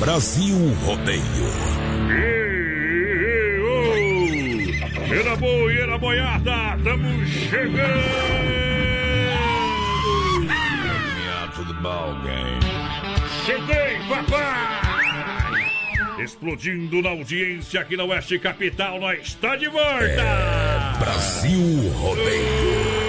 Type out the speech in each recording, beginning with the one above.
Brasil Rodeio. Era boa, era boiada, estamos chegando! Cheguei, papai! Explodindo na audiência aqui na Oeste Capital, nós está de volta! É Brasil Rodeio.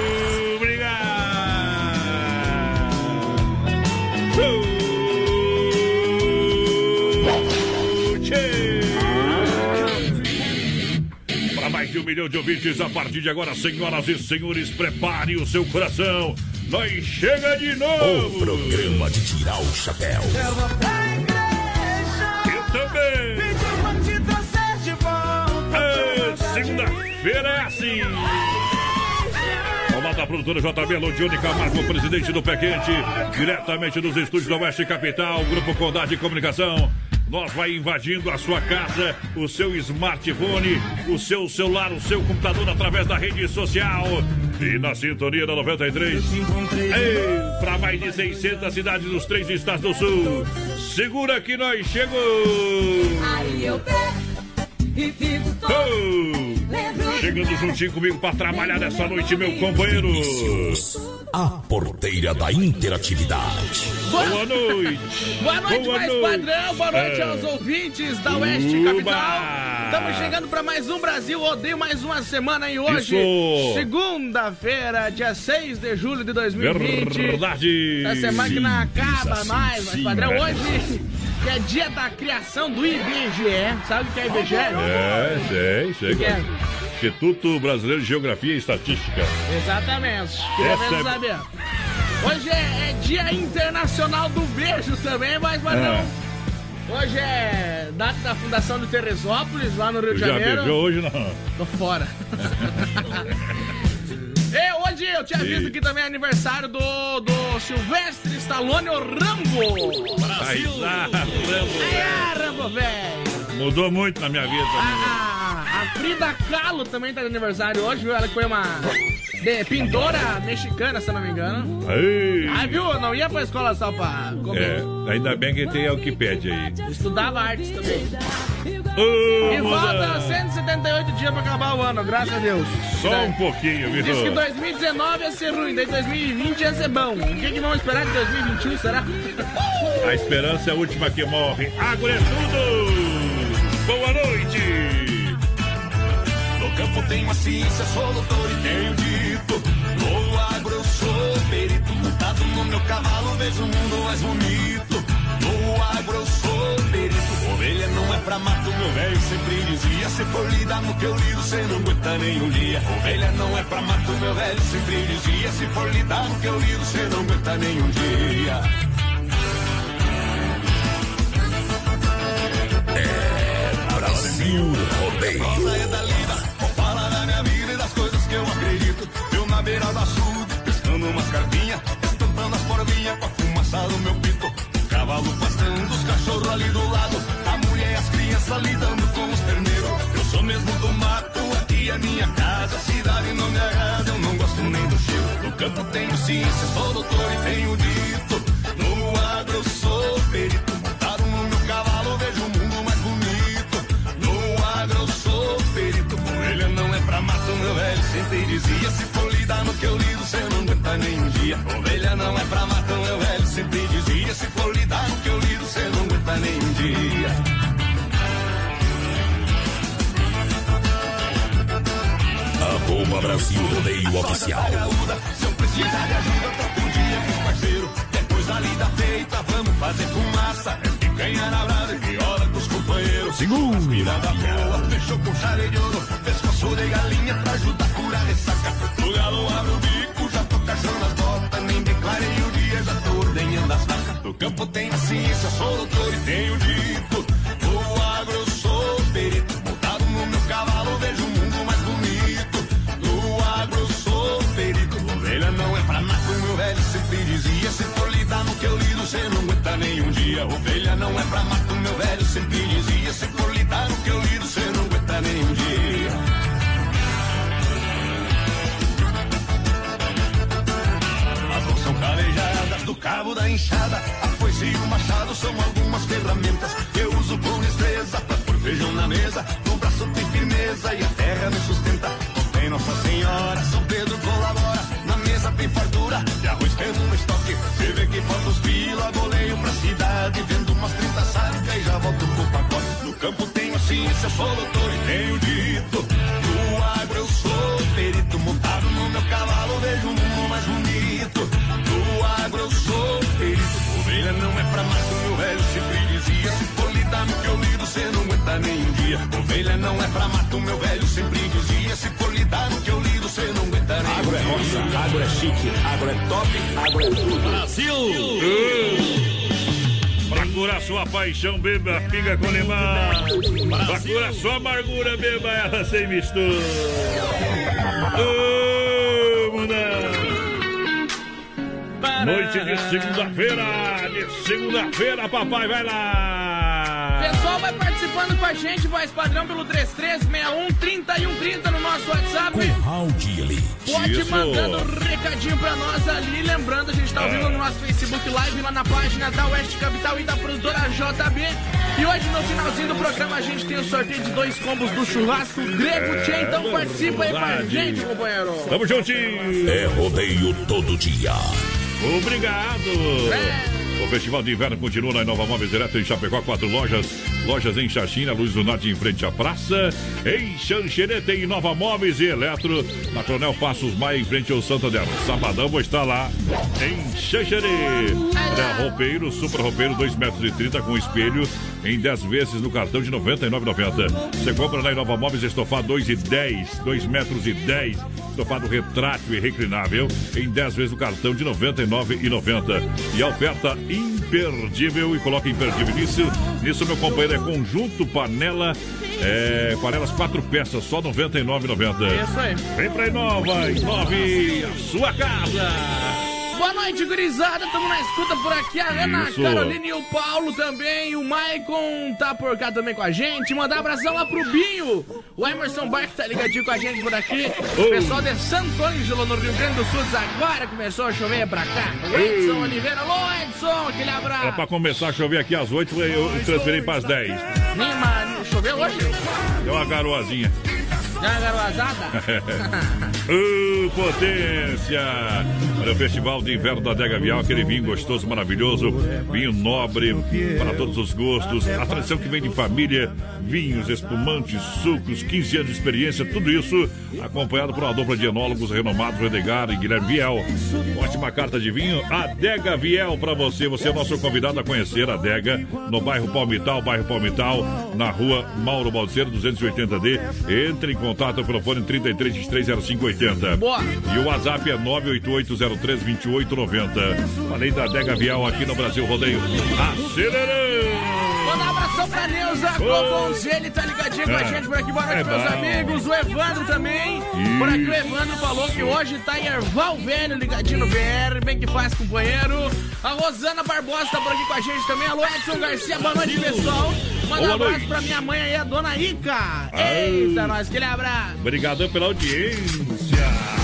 Um milhão de ouvintes, a partir de agora, senhoras e senhores, prepare o seu coração. Nós chega de novo! O programa de tirar o chapéu. Eu também! É, Segunda-feira é assim! Comando da produtora JB Lodione Camargo, presidente do Pé Quente, diretamente dos estúdios da Oeste Capital, Grupo Condade de Comunicação. Nós vai invadindo a sua casa, o seu smartphone, o seu celular, o seu computador através da rede social. E na sintonia da 93, para mais de 600 cidades dos três estados do sul. Segura que nós chegou! Aí eu pego e fico todo. Chegando juntinho comigo para trabalhar nessa noite, meu companheiro. A porteira da interatividade. Boa noite. Boa noite, Boa mais noite. padrão. Boa noite É. aos ouvintes da Oeste Uba. Capital. Estamos chegando para mais um Brasil Odeio, mais uma semana e hoje, segunda-feira, dia 6 de julho de 2020. Verdade. Essa semana que não acaba mais, mas padrão, É. hoje que é dia da criação do IBGE. Sabe o que é IBGE? É, sei, sei. Instituto Brasileiro de Geografia e Estatística. Exatamente. Queria é- saber. Hoje é, é dia internacional do beijo também, mas padrão. É. Hoje é data da fundação de Teresópolis, lá no Rio de Já Janeiro. beijou hoje, não? Tô fora. e hoje eu te aviso E- que também é aniversário do, do Silvestre Stallone, o Rambo. Aí, ah, Rambo. Ah, Rambo, velho. Mudou muito na minha vida. A, a, a Frida Kahlo também tá de aniversário hoje, viu? Ela que foi uma de- pintora mexicana, se eu não me engano. Aí. Ah, viu? Não ia pra escola só pra comer. É, ainda bem que tem a Wikipédia aí. Estudava artes também. Ô, E falta 178 dias pra acabar o ano, graças a Deus. Só um pouquinho, viu? Diz que 2019 ia ser ruim, daí 2020 ia ser bom. O que, que vamos esperar de 2021, será? A esperança é a última que morre. Agora é tudo! Boa noite! Campo tenho a ciência, sou doutor e tenho dito. No agro eu sou perito, montado no meu cavalo, vejo o mundo mais bonito. No agro eu sou perito, ovelha não é pra mato, meu velho sempre dizia. Se for lidar no que eu lido, cê não aguenta nem um dia. Ovelha não é pra mato, meu velho sempre dizia. Se for lidar no que eu lido, cê não aguenta nem um dia. Brasil Rodeio. na beira do açude, pescando umas carpinhas, estampando as porvinhas com a fumaça do meu pito. Cavalo pastando, os cachorros ali do lado, a mulher e as crianças lidando com os terneiros. Eu sou mesmo do mato, aqui é minha casa, cidade não me agrada, eu não gosto nem do cheiro. No campo tenho ciência, sou doutor e tenho dito, no agro eu sou perito. Montado no meu cavalo, vejo o mundo mais bonito. No agro eu sou perito, com ele não é pra mato, meu velho sempre dizia, se for lidar no que eu lido, cê não aguenta nem um dia. Ovelha não é pra mato, meu velho sempre dizia. Se for lidar no que eu lido, cê não aguenta nem um dia. Arroba Brasil Rodeio Oficial. Gaúda, se eu precisar de ajuda, troco um dia com os parceiros. Depois da lida feita, vamos fazer fumaça. É picanha na brasa e viola com os companheiros. Segura. Mirada boa, fechou com chale de ouro. Pescoço de galinha pra ajudar a curar ressaca. O galo abre o bico, já tô caçando as botas. Nem declarei o dia, já tô ordenhando as vacas. No campo tem ciência, sou doutor e tenho dito. No agro sou perito. Montado no meu cavalo, vejo o mundo mais bonito. No agro sou perito. Ovelha não é pra mato, meu velho sempre dizia. Se for lidar no que eu lido, cê não aguenta nem um dia. Ovelha não é pra mato, meu velho sempre dizia. Se for lidar no que eu lido, cê não aguenta nem um dia. Calejadas do cabo da enxada. A foice e o machado são algumas ferramentas que eu uso com destreza pra pôr feijão na mesa. No braço tem firmeza e a terra me sustenta. Tem Nossa Senhora, São Pedro colabora. Na mesa tem fartura de arroz tendo no estoque. Você vê que falta os pila, goleio pra cidade. Vendo umas 30 sacas e já volto pro pacote. No campo tenho ciência, sou doutor e tenho dito. No agro eu sou perito, montado no meu cavalo, vejo o mundo mais bonito. Agro eu sou perito, ovelha não é pra mato, meu velho sempre dizia. Se for lidar no que eu lido, cê não aguenta nem um dia. Ovelha não é pra mato, meu velho sempre dizia. Se for lidar no que eu lido, cê não aguenta nem Agro é um dia. roça, agro é chique, agro é top, agro é tudo. Pra curar sua paixão, beba pinga com limão. Pra curar sua amargura, beba ela sem mistura. Ô, Noite de segunda-feira, de segunda-feira, papai, vai lá. Pessoal, vai participando com a gente, voz padrão pelo 3361 3130 no nosso WhatsApp. Raul ali. Pode Isso. mandando um recadinho pra nós ali. Lembrando, a gente tá ouvindo no nosso Facebook Live, lá na página da Oeste Capital e da produtora JB. E hoje, no finalzinho do programa, a gente tem o sorteio de dois combos do churrasco grego Tchê. Então participa aí com a gente, companheiro. Tamo juntinho. É rodeio todo dia. Obrigado. É. O Festival de Inverno continua na Nova Móveis Direto em Chapecó, quatro lojas. Lojas em Xaxina, Luz do Norte em frente à praça. Em Xanxerê tem Nova Móveis e Eletro. Na Coronel Passos Maia em frente ao Santander. Sabadão vou estar lá em Xanxerê. É, roupeiro, super roupeiro, 2,30 metros e 30 com espelho em 10 vezes no cartão de R$ 99,90. Você compra na Nova Móveis estofado 2 e 10, 2 metros e 10. Estofado retrátil e reclinável em 10 vezes no cartão de R$ 99,90. E a oferta imperdível, e coloca imperdível nisso, nisso meu companheiro, é conjunto panela, é, panelas quatro peças, só R$ 99,90. Isso aí. Vem pra Inova, Inove a sua casa. Boa noite, gurizada. Tamo na escuta por aqui. A Ana, Isso. Carolina e o Paulo também. O Maicon tá por cá também com a gente. Mandar abração lá pro Binho. O Emerson Barque tá ligadinho com a gente por aqui. O pessoal de Santo Ângelo, no Rio Grande do Sul, agora começou a chover pra cá. O Edson Oliveira. Alô, Edson, aquele abraço. pra começar a chover aqui às 8, eu transferi para as 10. Nima, choveu hoje? Deu uma garoazinha. Já? Ô, potência! Olha o Festival de Inverno da Adega Vial, aquele vinho gostoso, maravilhoso, vinho nobre, para todos os gostos, a tradição que vem de família, vinhos, espumantes, sucos, 15 anos de experiência, tudo isso acompanhado por uma dupla de enólogos renomados, Edgar e Guilherme Viel. Ótima carta de vinho, Adega Viel para você, você é nosso convidado a conhecer a Adega no bairro Palmital, bairro Palmital, na rua Mauro Balseiro, 280D. Entre em contato pelo fone 33230580. Boa. E o WhatsApp é 988032890. Além da Adega Vial aqui no Brasil Rodeio. Acelerando! Abração pra Neuza Cobonzelli, tá ligadinho com a É. gente por aqui. Boa noite, É meus bom. amigos. O Evandro também. Por aqui o Evandro falou que hoje tá em Erval Velho, ligadinho no BR. Bem que faz, companheiro. A Rosana Barbosa tá por aqui com a gente também. Alô, Edson Garcia, boa noite, pessoal. Manda um abraço pra minha mãe aí, a dona Ica. Eita, nós, aquele abraço. Obrigadão pela audiência.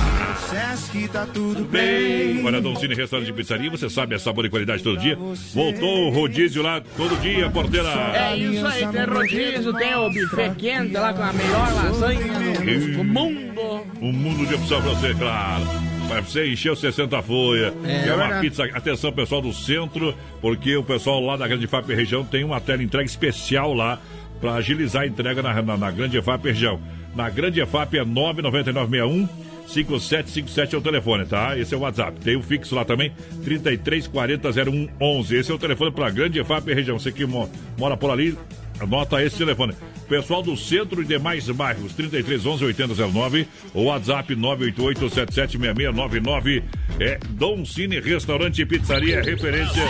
Sesc tá tudo bem. Olha, Cine Restaurante de Pizzaria, você sabe, é sabor e qualidade todo dia. Voltou o rodízio lá todo dia, porteira. É isso aí, tem rodízio, tem o buffet quente lá com a melhor lasanha do mundo. Um mundo de opção pra você, claro. Pra você encher os 60 folhas. É, É, uma verdade. pizza. Atenção, pessoal do centro, porque o pessoal lá da Grande FAP região tem uma tela entrega especial lá pra agilizar a entrega na, na, na Grande FAP região. Na Grande FAP é 99961 5757 é o telefone, tá? Esse é o WhatsApp. Tem o fixo lá também, 3340 0111. Esse é o telefone para Grande EFAP região. Você que mo- mora por ali, anota esse telefone. Pessoal do centro e demais bairros, 3311 8009 ou WhatsApp 988 776699. É Dom Cine Restaurante e Pizzaria, referência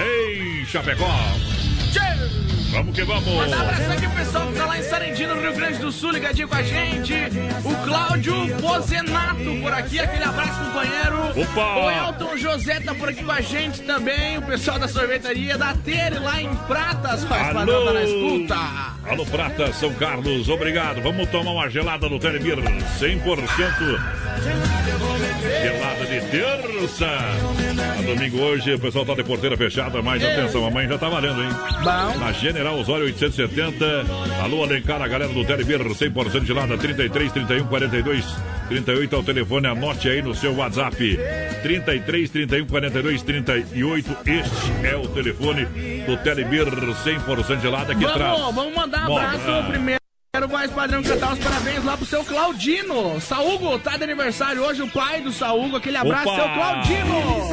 em Chapecó. Vamos que vamos! Mandar um abraço aqui pro pessoal que tá lá em Sarendino, no Rio Grande do Sul, ligadinho com a gente. O Cláudio Pozenato por aqui, aquele abraço, companheiro. Opa! O Elton José tá por aqui com a gente também. O pessoal da sorvetaria da Tere lá em Pratas, faz padrão, tá na escuta. Alô, Prata, São Carlos, obrigado. Vamos tomar uma gelada no Telebir, 100% gelada de terça. A domingo hoje, o pessoal tá de porteira fechada, mas atenção, amanhã já tá valendo, hein? Bom. Na General Osório 870. Alô, Alencar, a galera do Telebir, 100% gelada, 33, 31, 42, 38 é o telefone, anote aí no seu WhatsApp. 33, 31, 42, 38, este é o telefone do Telebir, 100% gelada, que traz... Vamos, vamos mandar um abraço Bora. Primeiro. Voz padrão cantar os parabéns lá pro seu Claudino. Saúgo tá de aniversário hoje, o pai do Saúgo. Aquele abraço, Opa! seu Claudino.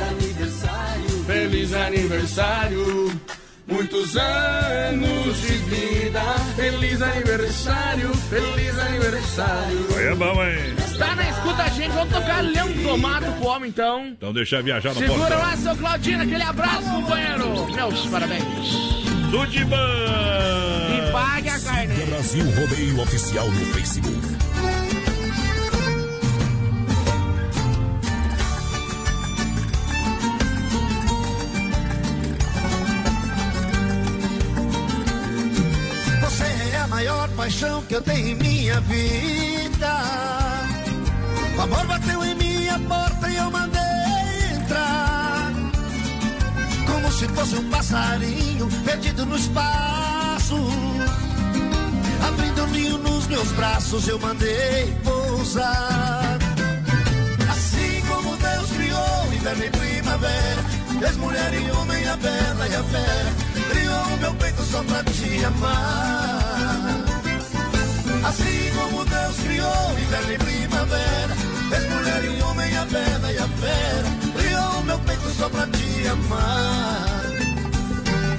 Feliz aniversário. Muitos anos de vida. Feliz aniversário, feliz aniversário. Aí é bom, hein? Tá na escuta a gente, vamos tocar Leão Tomato pro homem então. Então deixa viajar no Segura portão. lá, seu Claudino, aquele abraço, companheiro. Meus parabéns. Bom! E pague a carne. Brasil Rodeio Oficial no Facebook. Você é a maior paixão que eu tenho em minha vida. O amor bateu em minha porta e eu mandei entrar. Como se fosse um passarinho perdido no espaço. Abrindo um ninho nos meus braços, eu mandei pousar. Assim como Deus criou inverno e primavera, fez mulher e homem, a bela e a fera, criou o meu peito só pra te amar. Assim como Deus criou inverno e primavera, fez mulher e homem, a bela e a fera, meu peito só pra te amar.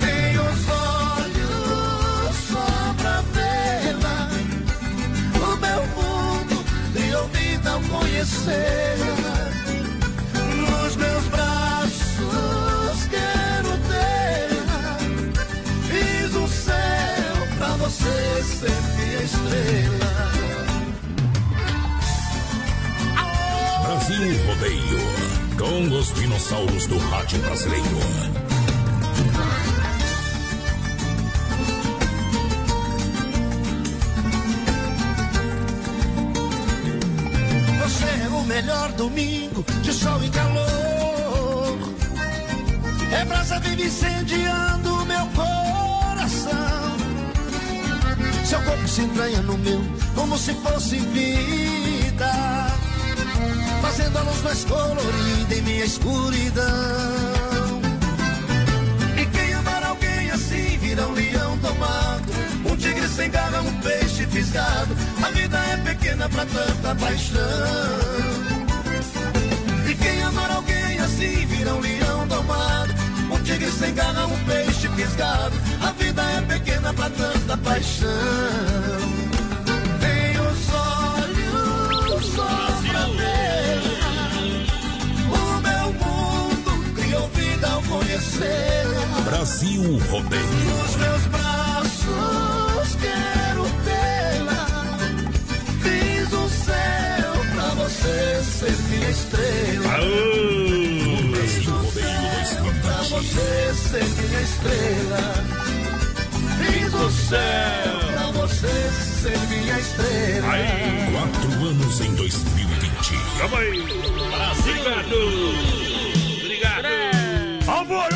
Tenho os olhos só pra vê-la, o meu mundo criou vida ao conhecê-la. Nos meus braços quero tê-la. Fiz um céu pra você ser minha estrela. Brasil Rodeio. Com os dinossauros do rádio brasileiro. Você é o melhor domingo de sol e calor. É brasa vive incendiando o meu coração. Seu corpo se entranha no meu como se fosse vida. Fazendo a luz mais colorida em minha escuridão. E quem amar alguém assim vira um leão domado. Um tigre sem garra, um peixe fisgado. A vida é pequena pra tanta paixão. E quem amar alguém assim vira um leão domado. Um tigre sem garra, um peixe fisgado. A vida é pequena pra tanta paixão. Brasil Rodeio. Nos meus braços quero tê-la. Fiz um céu pra você ser minha estrela. Aô! Brasil Rodeio Pra você ser minha estrela. Fiz o céu pra você ser minha estrela. Aí. Quatro anos em 2020. Vamos aí. Brasil. Obrigado. Obrigado. Ó boi,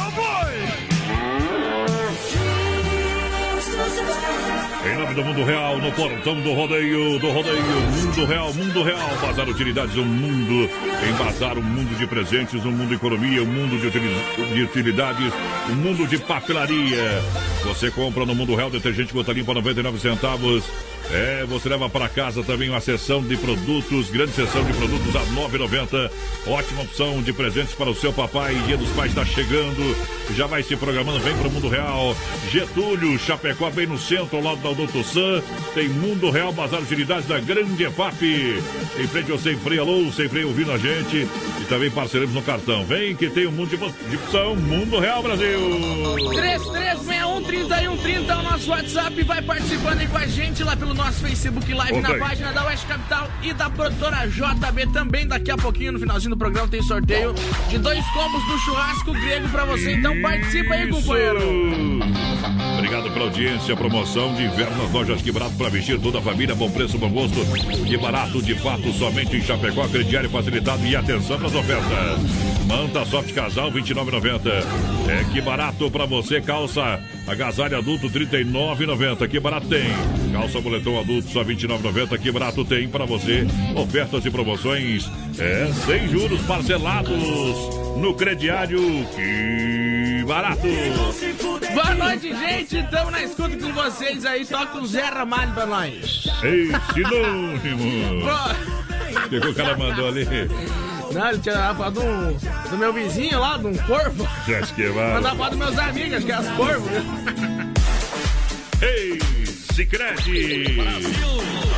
Em nome do Mundo Real, no portão do rodeio, do rodeio, Mundo Real, Mundo Real, Bazar Utilidades, um mundo, em bazar, um mundo de presentes, um mundo de economia, um mundo de, utili- de utilidades, um mundo de papelaria. Você compra no Mundo Real detergente gota limpa 99 centavos. É, você leva para casa também uma seção de produtos, grande seção de produtos a 9,90. Ótima opção de presentes para o seu papai. Dia dos Pais está chegando. Já vai se programando, vem para o Mundo Real. Getúlio, Chapecó, bem no centro, ao lado da Doutor Sam. Tem Mundo Real, Bazar Utilidades da Grande EFAP. Em frente ao Sem Freio, alô, Sem Freio ouvindo a gente. E também parceiramos no cartão. Vem que tem um mundo de de opção. Mundo Real Brasil. 3361-3130 é o nosso WhatsApp. Vai participando aí com a gente lá pelo nosso Facebook Live na Ok. página da Oeste Capital e da produtora JB também. Daqui a pouquinho, no finalzinho do programa, tem sorteio de dois combos do churrasco grego pra você. Então participa aí, companheiro. Obrigado pela audiência. Promoção de inverno nas lojas Que Barato para vestir toda a família. Bom preço, bom gosto. Que Barato, de fato, somente em Chapecó. Crediário facilitado e atenção para as ofertas. Manta Soft Casal, R$ 29,90. É Que Barato para você. Calça agasalho adulto, R$ 39,90. Que Barato tem. Calça boletom adulto, só R$ 29,90. Que Barato tem para você. Ofertas e promoções. É, sem juros parcelados no crediário. Que Barato. Boa noite, gente. Tamo na escuta com vocês aí. Toca um Zé Ramalho pra nós. Ei, sinônimo! O que o cara mandou ali? Não, ele tinha falado do, do meu vizinho lá, de um corvo. Já acho que vai. Mandar foto dos meus amigos, acho que é as corvos. Ei, Sicredi!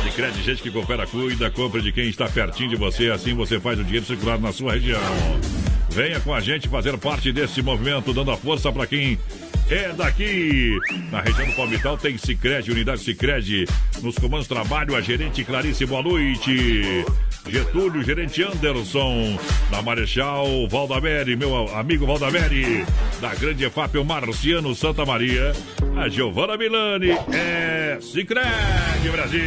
Sicredi, gente que coopera, cuida, compra de quem está pertinho de você, assim você faz o dinheiro circular na sua região. Venha com a gente fazer parte desse movimento, dando a força para quem é daqui. Na região do Palmital tem Sicredi, unidade Sicredi. Nos comandos trabalho, a gerente Clarice, boa noite. Getúlio, gerente Anderson, da Marechal Valdamere, meu amigo Valdamere, da Grande EFAP, o Marciano Santa Maria, a Giovana Milani, é Cicred Brasil.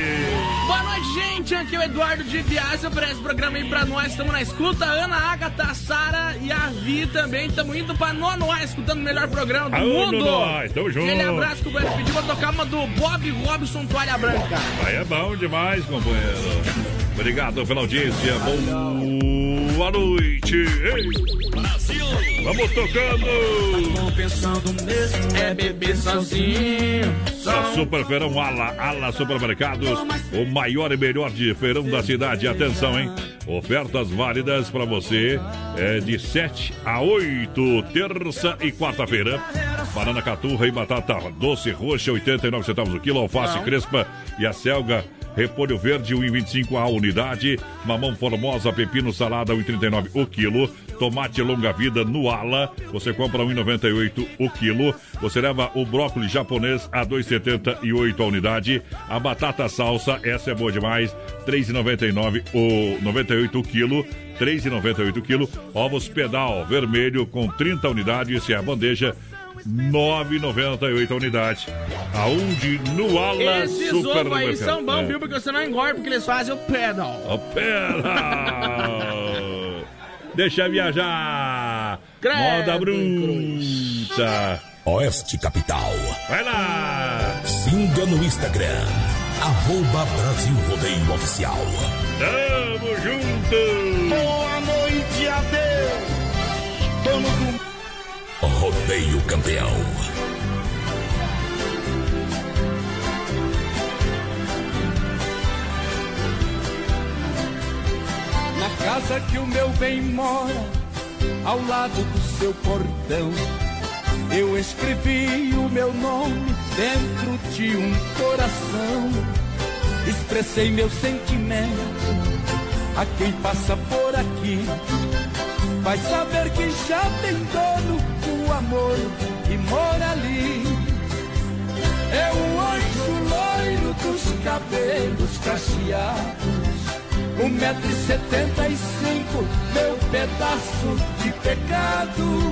Boa noite, gente. Aqui é o Eduardo de Biasa. Oferece o programa aí pra nós. Estamos na escuta. Ana, Agatha, Sara e a Vi também. Estamos indo pra Nonoá, escutando o melhor programa do mundo. Nonoá, tamo junto. Aquele abraço que o Goiás pediu pra tocar uma do Bob Robson Toalha Branca. Aí é bom demais, companheiro. Obrigado pela audiência. Boa noite. Ei, Brasil. vamos tocando. Pensando mesmo É beber sozinho. A Super Feirão Ala, Ala Supermercados, o maior e melhor de feirão da cidade. Atenção, hein? Ofertas válidas para você é de 7 a 8, terça e quarta-feira. Banana caturra e batata doce roxa, 89 centavos o quilo. Alface crespa e a selga Repolho verde, 1,25 a unidade. Mamão formosa, pepino salada, 1,39 o quilo. Tomate longa vida no ala, você compra 1,98 o quilo. Você leva o brócolis japonês a 2,78 a unidade. A batata salsa, essa é boa demais, 3,99 o 98 o quilo. 3,98 o quilo. Ovos pedal vermelho com 30 unidades, e a bandeja 9,98 a unidade. Aonde no ala Esses ovos aí supermercado. são bons, É. viu? Porque você não engorda, porque eles fazem o pedal. Ó, pera! Deixa viajar! Credo, Moda bruta! Oeste Capital. Vai lá! Siga no Instagram. Arroba Brasil Rodeio Oficial. Tamo junto! Boa noite, adeus. Dono do Rodeio Campeão. Na casa que o meu bem mora, ao lado do seu portão, eu escrevi o meu nome dentro de um coração. Expressei meu sentimento a quem passa por aqui. Vai saber que já tem dono amor que mora ali. É o anjo loiro dos cabelos cacheados. Um metro e setenta e cinco, meu pedaço de pecado.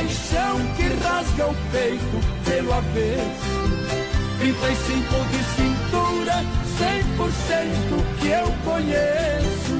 paixão que rasga o peito pelo avesso. 35 de cintura, 100% que eu conheço.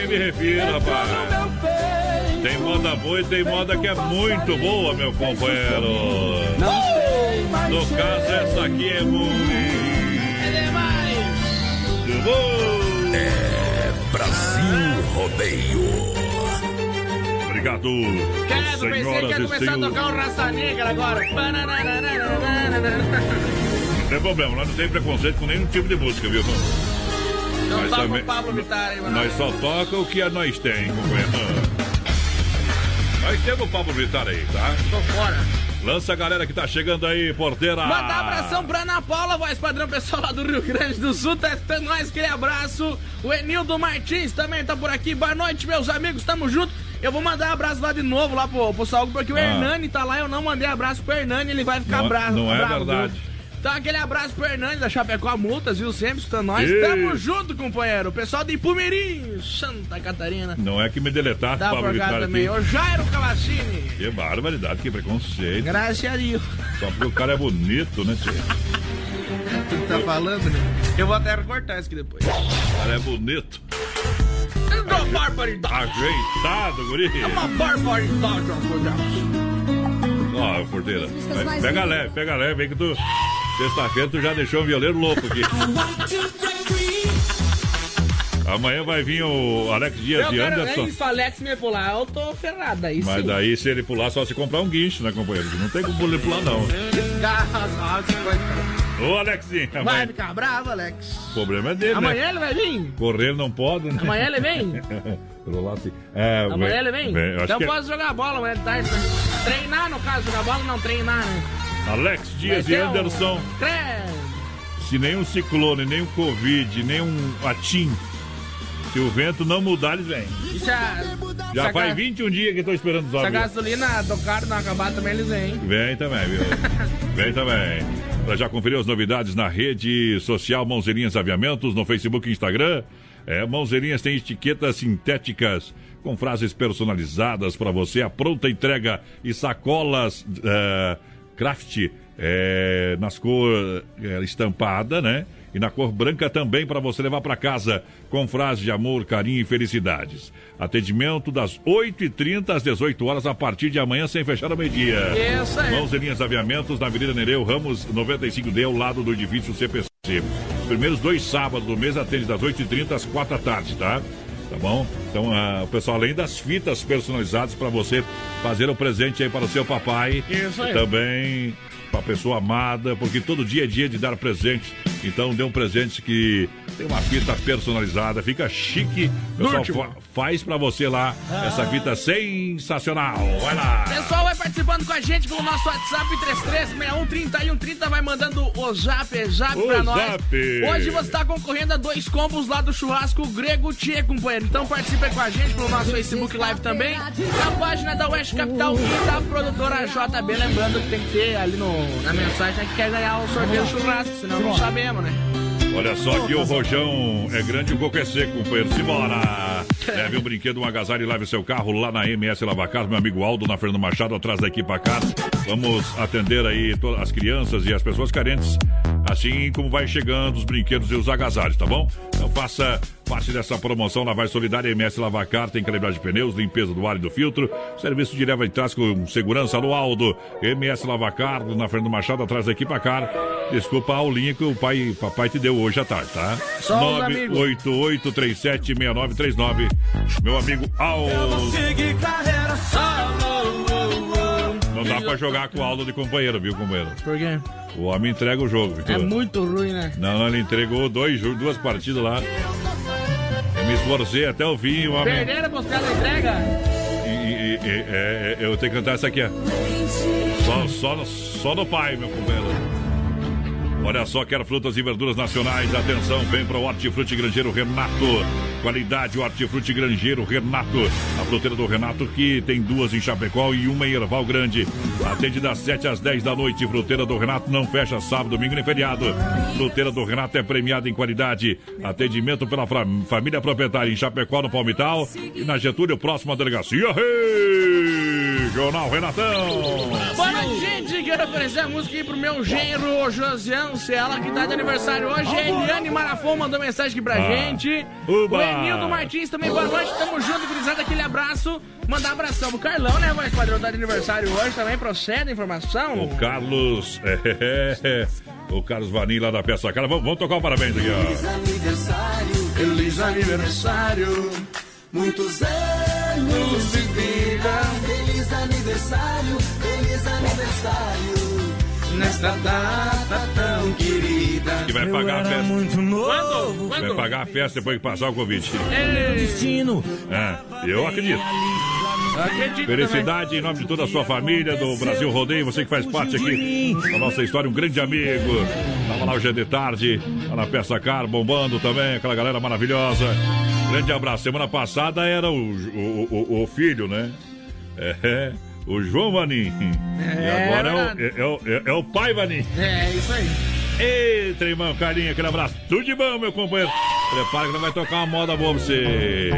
Que me refiro, rapaz. Tem moda boa e tem moda que é muito boa, meu companheiro. tem mais No caso, essa aqui é muito É demais. boa. Brasil Rodeio. Obrigado, Quero, pensei que ia senhoras começar a tocar um raça negra agora. Não tem problema, nós não temos preconceito com nenhum tipo de música, viu? Não também- o Pablo Vittar mano. Nós só toca o que a nós tem, companheiro. Nós temos o Pablo Vittar aí, tá? Tô fora. Lança a galera que tá chegando aí, porteira. Mandar abração pra Ana Paula, voz padrão pessoal lá do Rio Grande do Sul, testando nós, aquele abraço. O Enildo Martins também tá por aqui. Boa noite, meus amigos, tamo junto. Eu vou mandar abraço lá de novo lá pro, pro Saúl, porque o Ah. Hernani tá lá, eu não mandei abraço pro Hernani, ele vai ficar Não é- bravo. não é bravo, verdade. viu? Então aquele abraço pro Hernani da Chapecó Multas, viu? Sempre escutando nós. Isso. Tamo junto, companheiro. O pessoal de Ipumirim, Santa Catarina. Não é que me deletaram, Dá Pablo Vittar também. aqui. O Jairo Cavassini. Que barbaridade, que preconceito. Graças a Deus. Só porque o cara é bonito, né, tio? Tu tá falando, né? Eu vou até recortar isso aqui depois. O cara é bonito. É uma barbaridade. Ajeitado, guri. É uma barbaridade. Ó, porteira. Vai, Pega leve, pega leve, vem que tu. Sexta-feira tu já deixou um violeiro louco aqui. Amanhã vai vir o Alex Dias Eu e quero Anderson. nem se o Alex me pular, eu tô ferrado aí Mas sim. daí, se ele pular, só se comprar um guincho, né, companheiro? Não tem como ele pular, não. Ô, Alexinho, Vai amanhã... ficar bravo, Alex. o problema é dele, né? Amanhã ele vai vir? Correr não pode, né? Amanhã ele vem? Pelo lado assim. É, Amanhã ele vem? eu acho então que é posso jogar bola amanhã de tarde. né? Treinar, no caso, jogar bola não treinar, né? Alex Dias e um- Anderson. Se nem um ciclone, nem um Covid, nem um atim, se o vento não mudar, eles vêm. A, Já faz ga- 21 dias que tô esperando os Se a homens. gasolina do carro não acabar também, eles vêm. Vem também, viu? Vem também. Pra já conferir as novidades na rede social Mãozinhas Aviamentos, no Facebook e Instagram. É, Mãozinhas tem etiquetas sintéticas com frases personalizadas para você, a pronta entrega e sacolas é, craft é, nas cor é, estampada, né? E na cor branca também para você levar para casa com frases de amor, carinho e felicidades. Atendimento das 8h30 às 18 horas a partir de amanhã, sem fechar ao meio-dia. Mãos e linhas aviamentos na Avenida Nereu Ramos 95D, ao lado do edifício CPC. Primeiros dois sábados do mês atende das 8h30 às 4 da tarde, tá? Tá bom? Então, ah, o pessoal, além das fitas personalizadas para você fazer o presente aí para o seu papai, Isso aí. também pra pessoa amada, porque todo dia é dia de dar presente. Então dê um presente que tem uma fita personalizada, fica chique. Pessoal, fa faz pra você lá essa fita sensacional. Vai lá. Pessoal, vai participando com a gente pelo nosso WhatsApp 33613130, vai mandando o zap, zap O pra nós. zap. Hoje você tá concorrendo a dois combos lá do churrasco Grego Tchê, companheiro. Então participe com a gente pelo nosso Facebook Live também, na página da West Capital e da produtora JB. Lembrando que tem que ter ali no, na mensagem que quer ganhar o sorteio do churrasco, senão não sabemos, né? Olha só que o rojão é grande e o coco é seco, companheiro. Simbora! Leve um brinquedo, um agasalho e leve seu carro lá na MS Lavacar, meu amigo Aldo, na Fernando Machado, atrás da equipa Car. Vamos atender aí todas as crianças e as pessoas carentes, assim como vai chegando os brinquedos e os agasalhos, tá bom? Então faça parte dessa promoção Lavagem Solidária MS Lavacar, tem calibragem de pneus, limpeza do ar e do filtro, serviço de leva e trás com segurança no Aldo. MS Lavacar, na Fernando Machado, atrás da equipa Car. Desculpa a aulinha que o pai, papai te deu hoje à tarde, tá? Só os amigos. 988376939. Meu amigo Aldo. Seguir carreira solo. Não dá pra jogar com o Aldo de companheiro, viu, companheiro? Por quê? O homem entrega o jogo, Vitor. É muito ruim, né? Não, não, ele entregou dois, duas partidas lá. Eu me esforcei até o fim, o homem. Perderam a da entrega? E, e- e- é, é, eu tenho que cantar essa aqui, ó. Só, só, só no pai, meu companheiro. Olha só, quero frutas e verduras nacionais. Atenção, vem para o Hortifruti Grangeiro Renato. Qualidade Hortifruti Grangeiro Renato. A fruteira do Renato que tem duas em Chapecó e uma em Erval Grande. Atende das 7 às 10 da noite. Fruteira do Renato não fecha sábado, domingo nem feriado. Fruteira do Renato é premiada em qualidade. Atendimento pela família proprietária em Chapecó, no Palmital. E na Getúlio, próxima delegacia. Regional Renatão. Boa noite, gente. Quero oferecer a música aí pro meu genro, Josiane ela que tá de aniversário hoje. A Eliane Marafon mandou mensagem aqui pra Ah. gente. Uba. O Enildo Martins também, boa noite. Tamo junto, gurizada. Aquele abraço. Mandar abração pro Carlão, né, voz padrão? Tá de aniversário hoje também. Procede a informação? O Carlos. é, é, é, o Carlos Vanim lá da Peça Cara. Vamos, vamos tocar o parabéns aqui, ó. aniversário, Feliz aniversário. Muitos anos de vida. Feliz aniversário, feliz aniversário. Nesta data tão querida. Que vai pagar a festa. Quando? Vai Quando? pagar a festa depois que passar o convite. Destino. É, eu acredito. Felicidade em nome de toda a sua família, do Brasil Rodeio, você que faz parte aqui da nossa história, um grande amigo. Tava lá hoje é de tarde, lá na Peça Car, bombando também, aquela galera maravilhosa. Grande abraço. Semana passada era o, o, o- o filho, né? É, o João Vanim. e É agora é o, é, o- é- é o pai Vanim. É, isso aí. Eita, irmão, carinha, aquele abraço. Tudo de bom, meu companheiro. Prepara que nós vai tocar uma moda boa pra você.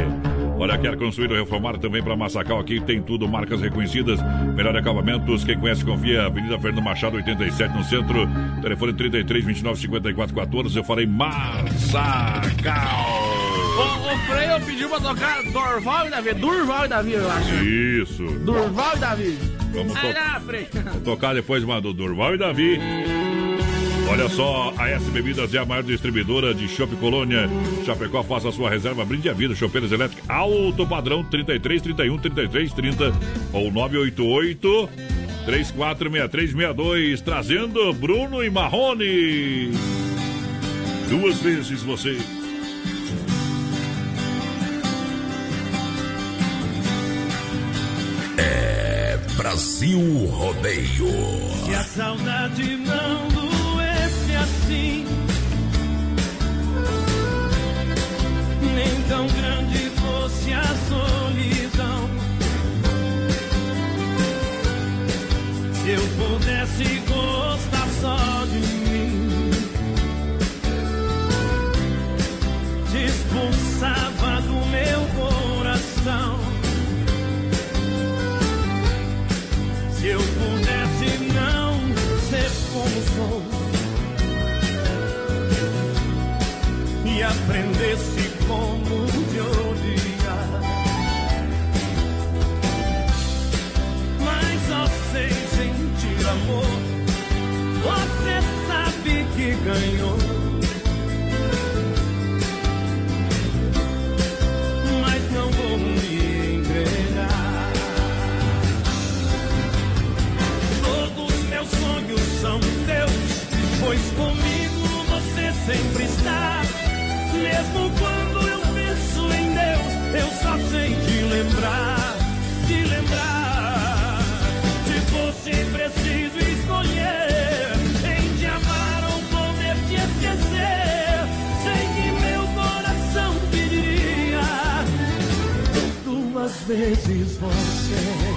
Olha, quer construir ou reformar também para Massacal aqui tem tudo, marcas reconhecidas, melhor acabamentos, quem conhece confia, Avenida Fernando Machado 87 no centro, telefone 33 29 54 14, eu falei Massacal. O, o Freio pediu pra tocar Dorval e Davi. Durval e Davi, eu acho. Isso. Durval e Davi. Vamos Aí tocar. lá, Freio. tocar depois uma do Durval e Davi. Olha só, a S Bebidas é a maior distribuidora de Chopp Colônia. Chapecó, faça a sua reserva, brinde a vida. Chopeiras elétricas alto padrão 33 31 33 30 ou 988 346362, trazendo Bruno e Marrone. Duas vezes você. Brasil Rodeio. Se a saudade não assim, nem tão grande fosse a solidão. Se eu pudesse gostar só de mim, te expulsava do meu coração. se aprendesse como te odiar. Mas ó, sei, gente, amor, você sabe que ganhou. Mas não vou me entregar. Todos meus sonhos são teus, pois comigo você sempre mesmo quando eu penso em Deus, eu só sei te lembrar, te lembrar. Se fosse preciso escolher em te amar ou poder te esquecer, sei que meu coração pediria duas vezes você.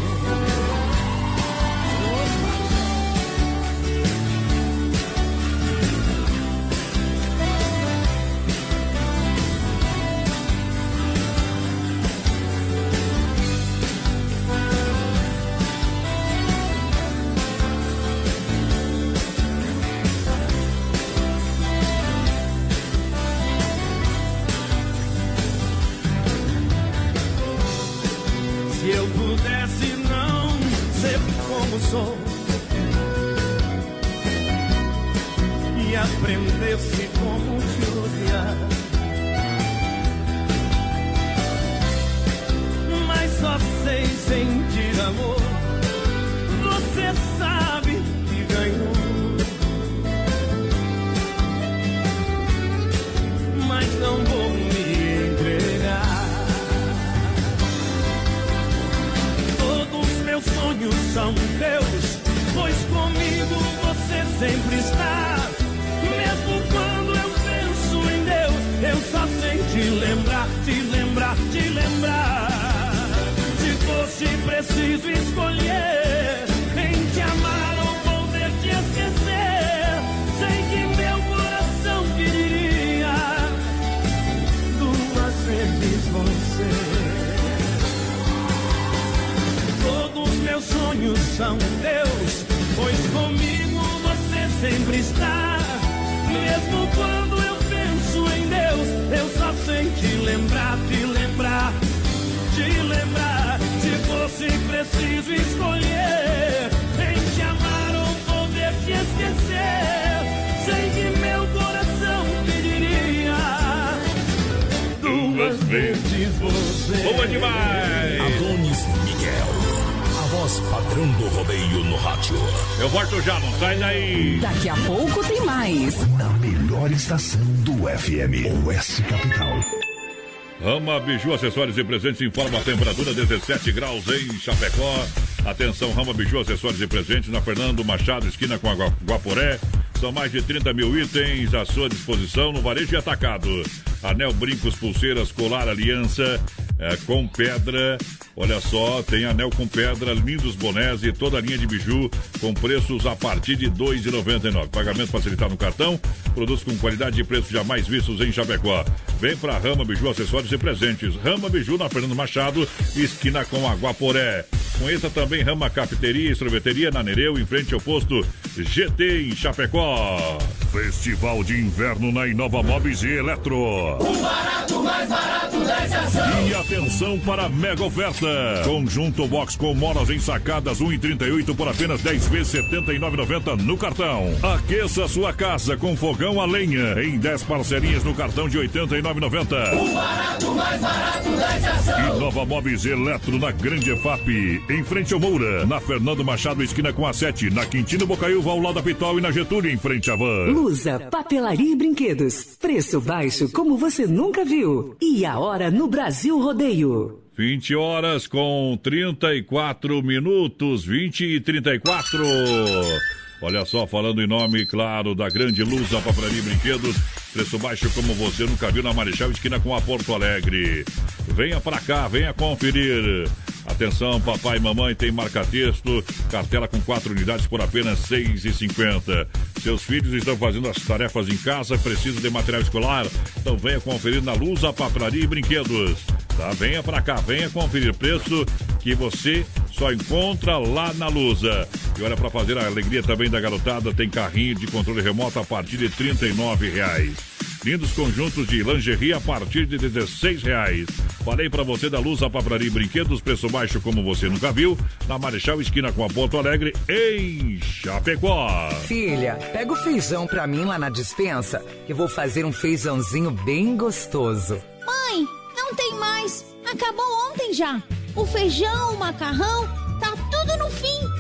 E aprendesse como odiar, mas só sei sentir amor. Você sabe que ganhou, mas não vou me entregar. Todos meus sonhos são teus, pois comigo você sempre está. Eu só sei te lembrar, te lembrar, te lembrar. Se fosse preciso escolher em te amar ou poder te esquecer, sei que meu coração pediria duas vezes você. Todos meus sonhos são teus, pois comigo você sempre está. Mesmo quando lembrar. Se fosse preciso escolher em te amar ou poder te esquecer, sei que meu coração pediria duas vezes você. Boa demais! Adonis Miguel, a voz padrão do rodeio no rádio. Eu volto já, não sai daí. Daqui a pouco tem mais. Na melhor estação do FM, Oeste Capital. Rama Biju, acessórios e presentes, informa a temperatura 17 graus em Chapecó. Atenção, Rama Biju, acessórios e presentes na Fernando Machado, esquina com a Gua- Guaporé. São mais de 30 mil itens à sua disposição no varejo e atacado. Anel, brincos, pulseiras, colar, aliança é, com pedra. Olha só, tem anel com pedra, lindos bonés e toda a linha de biju com preços a partir de R$ 2,99. Pagamento facilitado no cartão, produtos com qualidade e preços jamais vistos em Chapecó. Vem para Rama Biju, acessórios e presentes. Rama Biju na Fernando Machado, esquina com Aguaporé. Conheça também Rama Cafeteria e Sorveteria na Nereu, em frente ao posto GT em Chapecó. Festival de Inverno na Inova Móveis e Eletro. O barato, mais barato dessa ação. E atenção para a mega oferta. Conjunto box com molas ensacadas 1,38 por apenas 10 vezes 79,90 no cartão. Aqueça sua casa com fogão a lenha em 10 parcelinhas no cartão de 89,90. O barato, mais barato dessa ação. E Nova Móveis Eletro na Grande EFAP, em frente ao Moura, na Fernando Machado, esquina com a 7, na Quintino Bocaiúva, ao lado da Pitol e na Getúlio, em frente à Van. Lusa, papelaria e brinquedos. Preço baixo como você nunca viu. E a hora no Brasil Rodeio. 20 horas com 34 minutos, 20 e 34. Olha só, falando em nome, claro, da grande luz da Papelaria e Brinquedos. Preço baixo como você nunca viu na Marechal Esquina com a Porto Alegre. Venha pra cá, venha conferir. Atenção, papai e mamãe tem marca-texto, cartela com quatro unidades por apenas R$ 6,50. Seus filhos estão fazendo as tarefas em casa, precisam de material escolar? Então venha conferir na Luz a Papelaria e Brinquedos. Tá? Venha pra cá, venha conferir preço que você só encontra lá na Lusa. E olha, para fazer a alegria também da garotada, tem carrinho de controle remoto a partir de 39 reais. Lindos conjuntos de lingerie a partir de 16 reais. Falei para você da Luz, a Papelaria e Brinquedos, preço baixo como você nunca viu, na Marechal Esquina com a Porto Alegre, em Chapecó. Filha, pega o feijão pra mim lá na dispensa, que eu vou fazer um feijãozinho bem gostoso. Mãe, não tem mais. Acabou ontem já. O feijão, o macarrão, tá tudo no fim.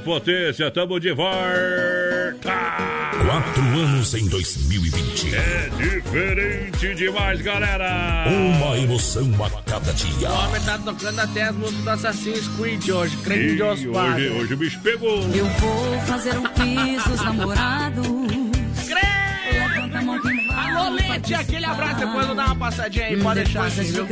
potência, tamo de volta! Quatro anos em 2020. É diferente demais, galera. Uma emoção a cada dia. O homem tá tocando até as músicas do Assassin's Creed hoje. Crente Ih, de hoje, Osvaldo. hoje o bicho pegou. Eu vou fazer um dos namorados. Levanta a mão. Alô, Lete, aquele abraço. Depois eu dar uma passadinha aí, pode deixar assim, viu?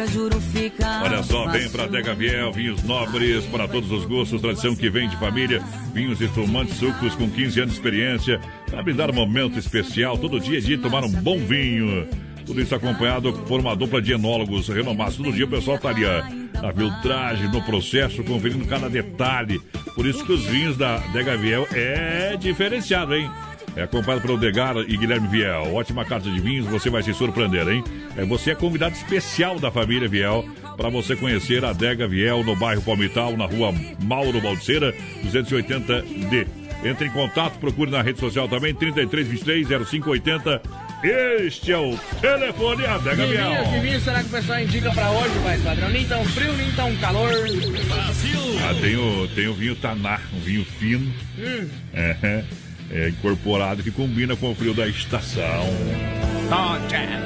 Olha só, vem pra Adega Viel, vinhos nobres para todos os gostos, tradição que vem de família, vinhos espumantes, sucos com 15 anos de experiência, para brindar um momento especial, todo dia é de tomar um bom vinho. Tudo isso acompanhado por uma dupla de enólogos renomados. Todo dia o pessoal tá ali ó, na filtragem, no processo, conferindo cada detalhe. Por isso que os vinhos da Adega Viel é diferenciado, hein? É acompanhado pelo Degar e Guilherme Viel. Ótima carta de vinhos, você vai se surpreender, hein? É, você é convidado especial da família Viel para você conhecer a Adega Viel no bairro Palmital, na rua Mauro Baldeira, 280D. Entre em contato, procure na rede social também, 3323 0580. Este é o telefone Adega Que vinho, que Viel. vinho será que o pessoal indica pra hoje, vai, padrão? Nem tão frio, nem tão calor. Ah, tem o, tem o vinho Taná, um vinho fino. Hum. É, é incorporado que combina com o frio da estação.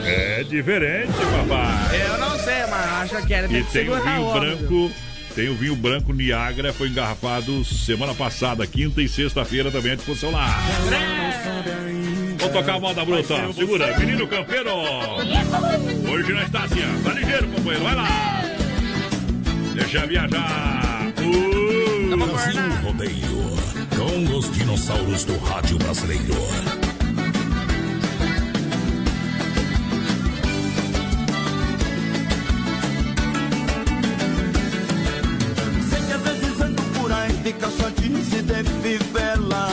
É diferente, papai. Eu não sei, mas acho que era. E que tem o vinho branco. Tem o vinho branco Niagara, foi engarrafado semana passada, quinta e sexta-feira também à disposição lá. Vou tocar a moda bruta. Segura, menino campeiro. Hoje não está assim, ó. Tá ligeiro, companheiro. Vai lá. Deixa viajar. Uh. Brasil Rodeio. Com os dinossauros do rádio brasileiro. Sei que às vezes ando por aí, fica só de se de fivela.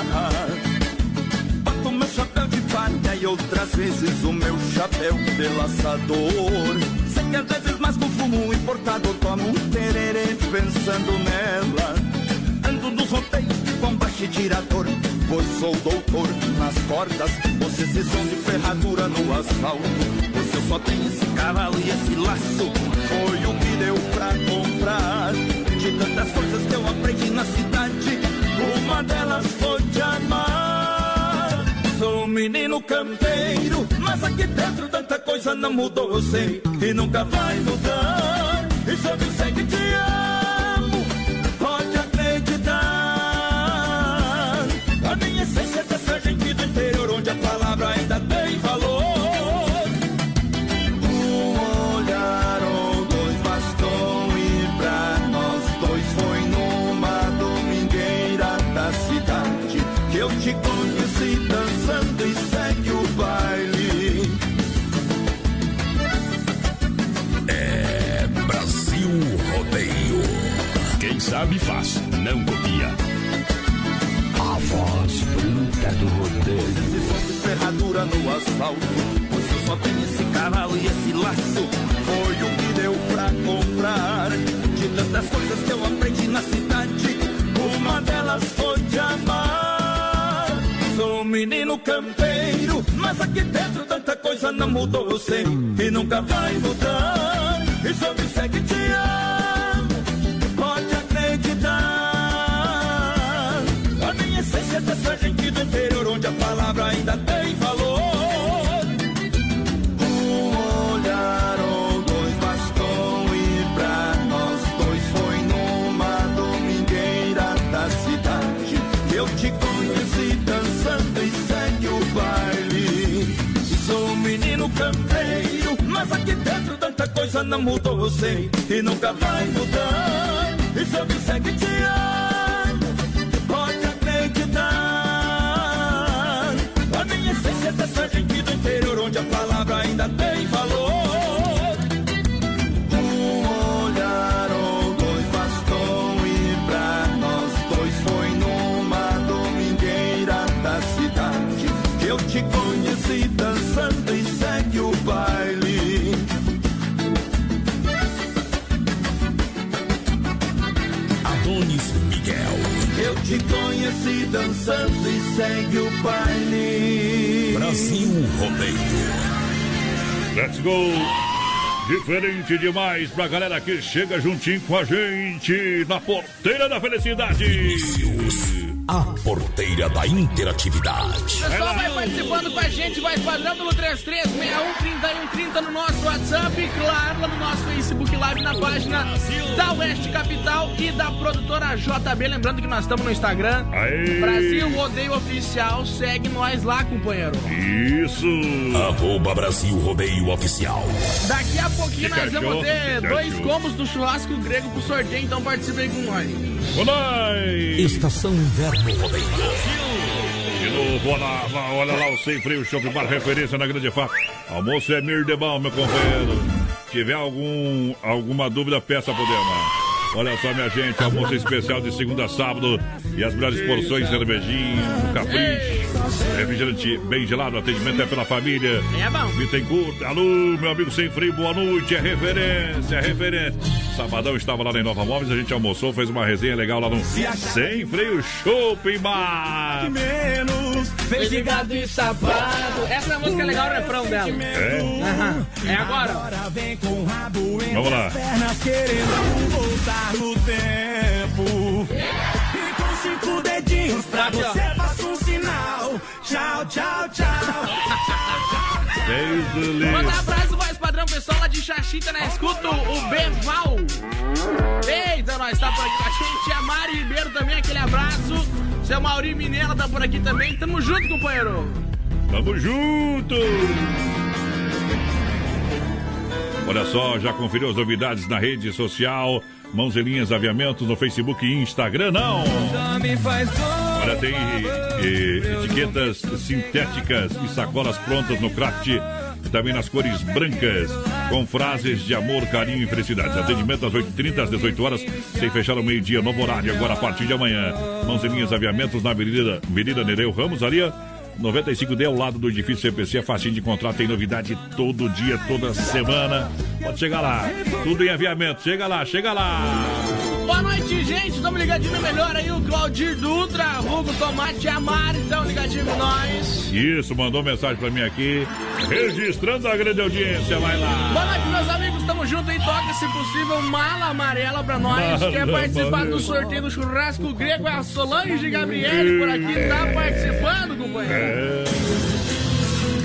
Boto meu chapéu de palha e outras vezes o meu chapéu de laçador. Sei que às vezes mais com fumo importado, tomo um tererê pensando nela. Ando nos rodeios de bombache tirador, pois sou doutor nas cordas. Vocês se de ferradura no asfalto, pois eu só tenho esse cavalo e esse laço. Foi o que deu pra comprar. De tantas coisas que eu aprendi na cidade, uma delas foi te amar. Sou um menino campeiro, mas aqui dentro tanta coisa não mudou, eu sei, e nunca vai mudar. E só sei que te amo, sabe faz, não copia. A voz bruta do rodeio. Esse som de ferradura no asfalto. Pois eu só tenho esse cavalo e esse laço. Foi o que deu pra comprar. De tantas coisas que eu aprendi na cidade. Uma delas foi te amar. Sou um menino campeiro. Mas aqui dentro tanta coisa não mudou, eu sei. E nunca vai mudar. E só me segue coisa não mudou, eu sei, e nunca vai mudar. E só me segue te amo pode acreditar. A minha essência é dessa gente do interior, onde a palavra ainda tem valor. Dançando e segue o baile. Brasil Rodeio. Let's go! Diferente demais pra galera que chega juntinho com a gente na porteira da felicidade. A porteira da interatividade. Pessoal, vai participando com a gente, vai padrão pelo 33613130 no nosso WhatsApp e claro, lá no nosso Facebook Live na página da Oeste Capital e da produtora JB. Lembrando que nós estamos no Instagram. Aê. Brasil Rodeio Oficial. Segue nós lá, companheiro. Isso! Arroba Brasil Rodeio Oficial. Daqui a pouquinho Fica nós vamos show, ter dois show. combos do churrasco grego pro sorteio, então participe aí com nós. Nós! Estação Inverno Rodeio. De novo, olha lá, olha lá o Sem Freio Shopping Bar, referência na Grande FAP. Almoço é Mirdebal, meu companheiro. Se tiver algum, alguma dúvida, peça pro Dema. Olha só, minha gente, almoço especial de segunda a sábado e as melhores porções, cervejinha, capricho, refrigerante bem gelado, atendimento é pela família. É bom. Bittencourt, alô, meu amigo Sem Freio, boa noite, é referência, é referência. Sabadão estava lá em Nova Móveis, a gente almoçou, fez uma resenha legal lá no Sem Freio Shopping Bar. Fez de gado e sapato. Essa música é legal, o refrão dela. É? Aham. É agora. Vamos lá. Voltar no tempo. E com cinco dedinhos pra você faça um sinal. Tchau, tchau, tchau. Desde o Manda abraço, voz padrão, pessoal lá de Xaxita, na escuta, o Beval. Eita, nós tá por aqui com a gente. A Mari Ribeiro também, aquele abraço. Seu Mauri Minella tá por aqui também. Tamo junto, companheiro. Tamo junto! Olha só, já conferiu as novidades na rede social? Mãos e linhas aviamentos no Facebook e Instagram, não! Olha, tem eh, etiquetas sintéticas e sacolas prontas no craft e também nas cores brancas, com frases de amor, carinho e felicidade. Atendimento às 8h30 às 18 horas, sem fechar ao meio-dia, novo horário, agora a partir de amanhã. Mãos e linhas aviamentos na Avenida, Avenida Nereu Ramos, ali, 95D ao lado do edifício CPC, é facinho de encontrar, tem novidade todo dia, toda semana. Pode chegar lá, tudo em aviamento, chega lá, chega lá. Boa noite, gente. Tamo ligadinho melhor aí. O Claudir Dutra, Hugo Tomate e a Mari tão ligadinho com nós. Isso, mandou mensagem pra mim aqui, registrando a grande audiência, vai lá. Boa noite, meus amigos. Tamo junto aí. Toca, se possível, mala amarela pra nós. Mala Quer participar do sorteio do churrasco grego? É a Solange Gabriele por aqui. Tá participando, companheiro. É.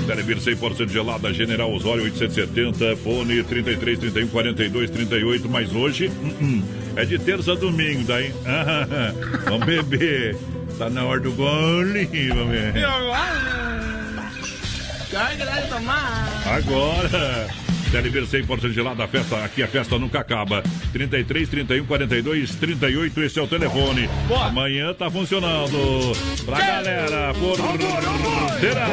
Telebir 100% gelada, General Osório 870, fone 33 31 42 38, mas hoje hum, hum, é de terça a domingo, daí. vamos beber. Tá na hora do gole, vamos E ver. agora? Carga lá de tomar. Agora. Telebir 100% gelada, a festa, aqui a festa nunca acaba. 33 31 42 38, esse é o telefone. Amanhã tá funcionando. Pra galera, porteira.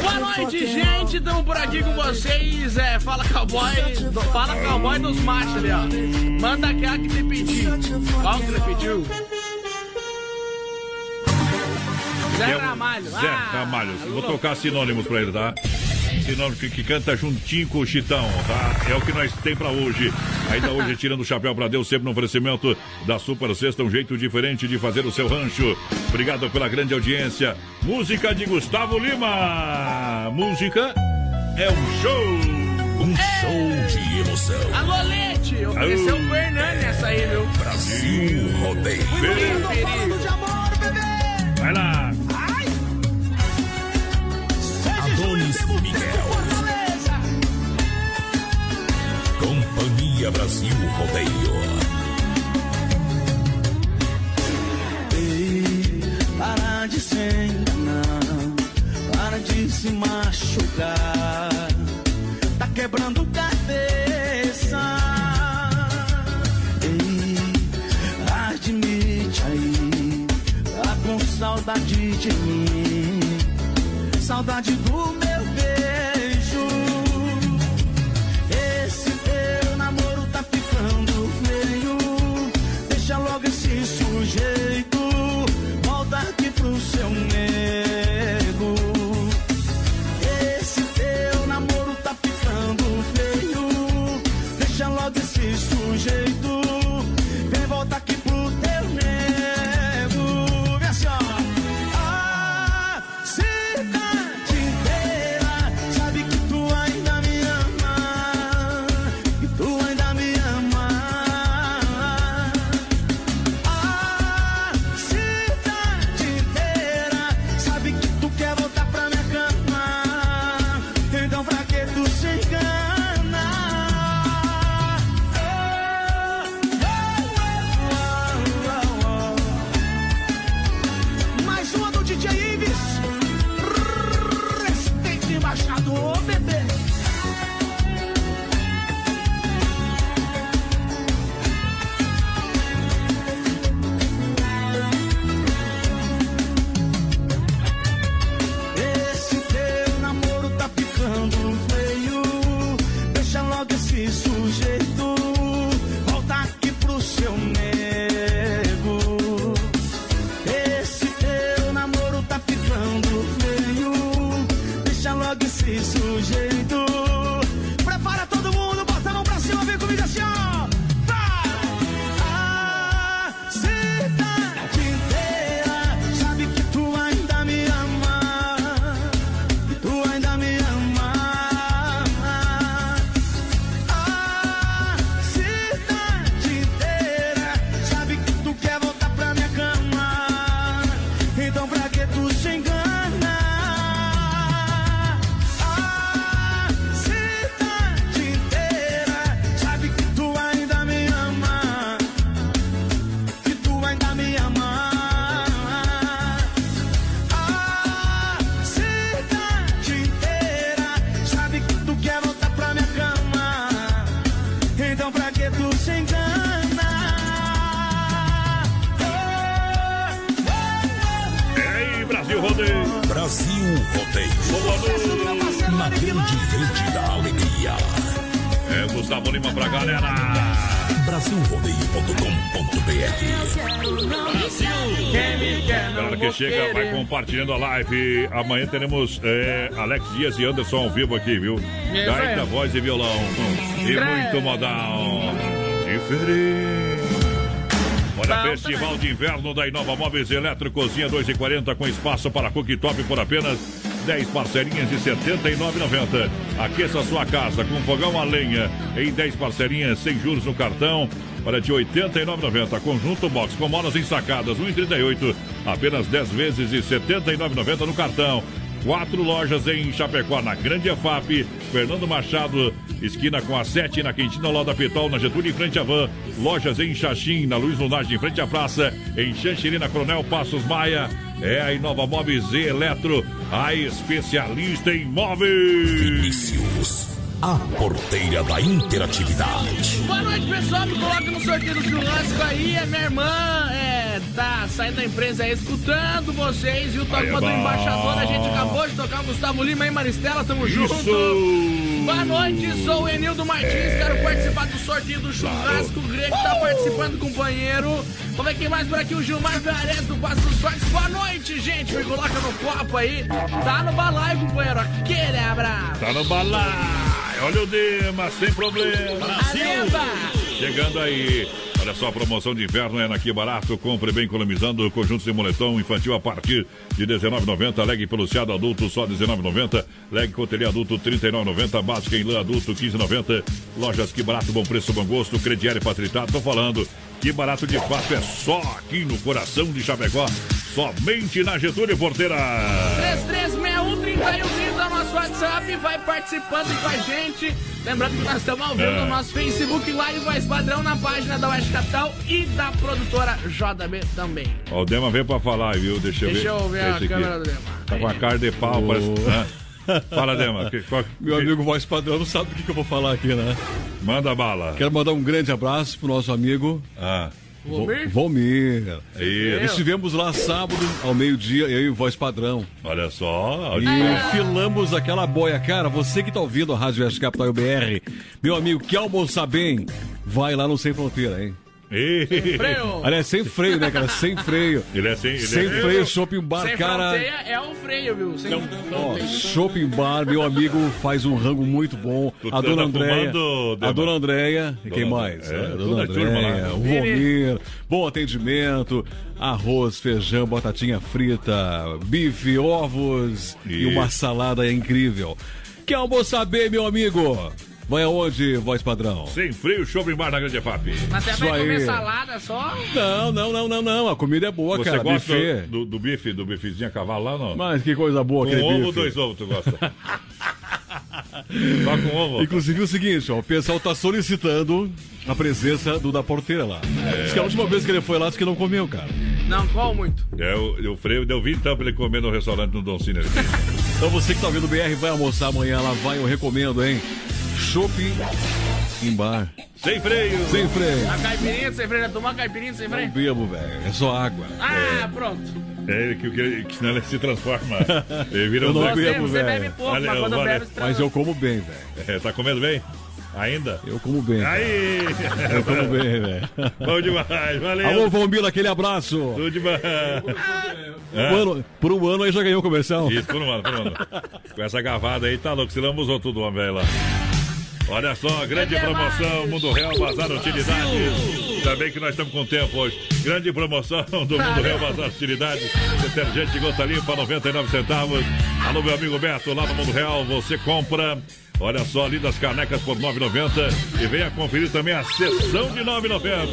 Boa noite, gente. Tamo por aqui com vocês. É, fala cowboy. do- fala cowboy dos machos ali, ó. Manda aquela que te pediu. Qual que ele pediu? Zé Ramalho. Zé Ah, Ramalho. Vou tocar sinônimos pra ele, tá? Sinônimo que, que canta juntinho com o Chitão, tá? É o que nós tem pra hoje. Ainda hoje, tirando o chapéu pra Deus, sempre no oferecimento da Super Sexta, um jeito diferente de fazer o seu rancho. Obrigado pela grande audiência. Música de Gustavo Lima. Música é um show. Um show de emoção. Alô, Leite. Ofereceu o Hernani essa aí, viu? Brasil Rodeio. Vai lá. Brasil Rodeio. Ei, para de se enganar, para de se machucar. Tá quebrando cabeça. Ei, admite aí, tá com saudade de mim. Saudade do meu compartilhando a live. Amanhã teremos é, Alex Dias e Anderson ao vivo aqui, viu? Isso Gaita, voz e violão. E muito modal. Diferente. Olha, Festival de Inverno da Inova Móveis Eletro Cozinha 2,40 com espaço para cooktop por apenas 10 parcelinhas de R$ 79,90. Aqueça sua casa com fogão a lenha em 10 parcelinhas sem juros no cartão. Para de R$ 89,90. Conjunto box com molas ensacadas, 1,38. Apenas 10 vezes de R$ 79,90 no cartão. Quatro lojas em Chapecó, na Grande EFAP, Fernando Machado, esquina com a 7, na Quintina Lá da Pitol, na Getúlio, em frente à Van. Lojas em Xaxim, na Luiz Lunardi, em frente à praça. Em Xanxerê, na Coronel Passos Maia. É a Inova Móveis e Eletro, a especialista em móveis. Vinícius, a porteira da interatividade. Boa noite, pessoal. Me coloca no sorteio do churrasco aí. A minha irmã é, tá saindo da empresa aí, escutando vocês. E o é toque do embaixador. A gente acabou de tocar o Gustavo Lima e Maristela. Tamo Isso. junto. Boa noite, sou o Enildo Martins. Quero participar do sorteio do churrasco. O Grego tá participando, companheiro. Vamos ver quem mais por aqui. O Gilmar Viares do Passo dos Fortes. Boa noite, gente. Me coloca no copo aí. Tá no balaio, companheiro. Aquele abraço. Tá no balai. Olha o Dema, sem problema. Areva. Chegando aí. Olha só, a promoção de inverno é aqui barato. Compre bem economizando. Conjuntos de moletom infantil a partir de R$19,90. Leg peluciado adulto só R$19,90. Leg cotelê adulto R$39,90. Básica em lã adulto R$15,90. Lojas que barato, bom preço, bom gosto. Crediário facilitado. Tô falando. Que barato de fato é só aqui no coração de Chapecó. Somente na Getúlio Porteira. 3361 é o nosso WhatsApp, vai participando com a gente. Lembrando que nós estamos ao vivo É. no nosso Facebook Live Voz Padrão na página da Oeste Capital e da produtora JB também. Ó, o Dema veio pra falar, viu? Deixa eu ver. Deixa eu ver a câmera do Dema. Tá com a cara de pau, parece. Hã? Fala, Dema. que- qual- Meu amigo voz padrão não sabe o que, que eu vou falar aqui, né? Manda bala. Quero mandar um grande abraço pro nosso amigo Ah, Vo- Volmir? Volmir. isso. Estivemos lá sábado ao meio-dia, eu e o voz padrão. Olha só. E filamos aquela boia. Cara, você que tá ouvindo a Rádio Oeste Capital BR, meu amigo, quer almoçar bem? Vai lá no Sem Fronteira, hein? Ei. Freio. Aliás, sem freio, né, cara? Sem freio. Ele é sem. Ele Sem é... freio, shopping bar, Sem cara. é o freio, viu? Sem Ó, fronteira. shopping bar, meu amigo faz um rango muito bom. Tu a dona tá Andréia. fumando, Dema? A dona Andréia. E quem Dona- mais? é, a dona. Andréia, o Vomir. Bom atendimento. Arroz, feijão, batatinha frita, bife, ovos e Isso. uma salada incrível. Quer almoçar bem, meu amigo? Vai aonde, voz padrão? Sem freio, shopping bar na Grande FAP. Mas você Isso vai comer aí. salada só? Não, não, não, não, não. A comida é boa, Você cara. gosta Buffet. do, do bife, do bifezinho a cavalo lá, não? Mas que coisa boa aquele ovo ou bife. dois ovos tu gosta? Só com ovo? Inclusive o seguinte, ó, o pessoal tá solicitando a presença do da porteira lá. Diz que a última vez que ele foi lá, disse que não comeu, cara. Não, qual muito? É, o, o freio deu 20 então pra ele comer no restaurante no Don Cine. aqui. Então você que tá vendo o BR, vai almoçar amanhã lá, vai, eu recomendo, hein? Shopping em bar. Sem freio. Sem freio. A caipirinha sem freio? Vai tomar caipirinha sem Não freio? bebo, velho. É só água. Ah, pronto. É ele que, que, que senão ele se transforma. Ele vira um não Você, bebo, você velho. bebe pouco, Valeu, mas quando valeu. bebe... Mas eu como bem, velho. É, tá comendo bem? Ainda? Eu como bem. cara. Aí! Eu como bem, velho. Bom demais, valeu! Alô, Valmir, aquele abraço. Tudo demais! Por um ano, por um ano aí já ganhou o comercial. Isso, por um ano, por um ano. Com essa gavada aí, tá louco, se lambuzou tudo, homem, velho lá. Olha só, grande promoção, Mundo Real, Bazar Utilidades. Também que nós estamos com tempo hoje. Grande promoção do Mundo Real, Bazar Utilidades. Detergente gota limpa, 99 centavos. Alô, meu amigo Beto, lá no Mundo Real, você compra. Olha só, ali das canecas por 9,90 e venha conferir também a sessão de 9,90.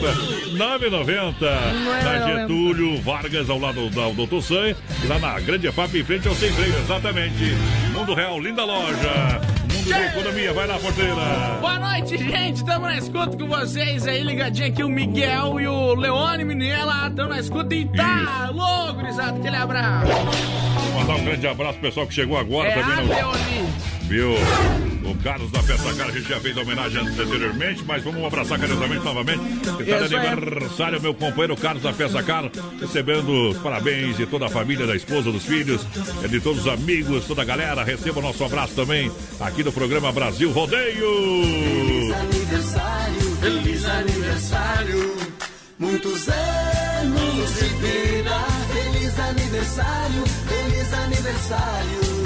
9,90 na Getúlio Vargas, ao lado da Doutor Sam e lá na Grande EFAP, em frente ao Sem Freio, exatamente. Mundo Real, linda loja. Da Economia, vai lá, porteira. Boa noite, gente. Tamo na escuta com vocês aí, ligadinho aqui, o Miguel e o Leone Minela. Tamo na escuta e tá louco, gurizada. Aquele abraço. Mandar um grande abraço pro pessoal que chegou agora É também. a no- Leone. Viu? O Carlos da Festa Cara, a gente já fez a homenagem anteriormente, mas vamos abraçar carinhosamente novamente. Está de aniversário, meu companheiro Carlos da Festa Cara, recebendo os parabéns de toda a família, da esposa, dos filhos, é de todos os amigos, toda a galera. Receba o nosso abraço também aqui no programa Brasil Rodeio. Feliz aniversário, feliz aniversário, muitos anos de vida. Feliz aniversário, feliz aniversário,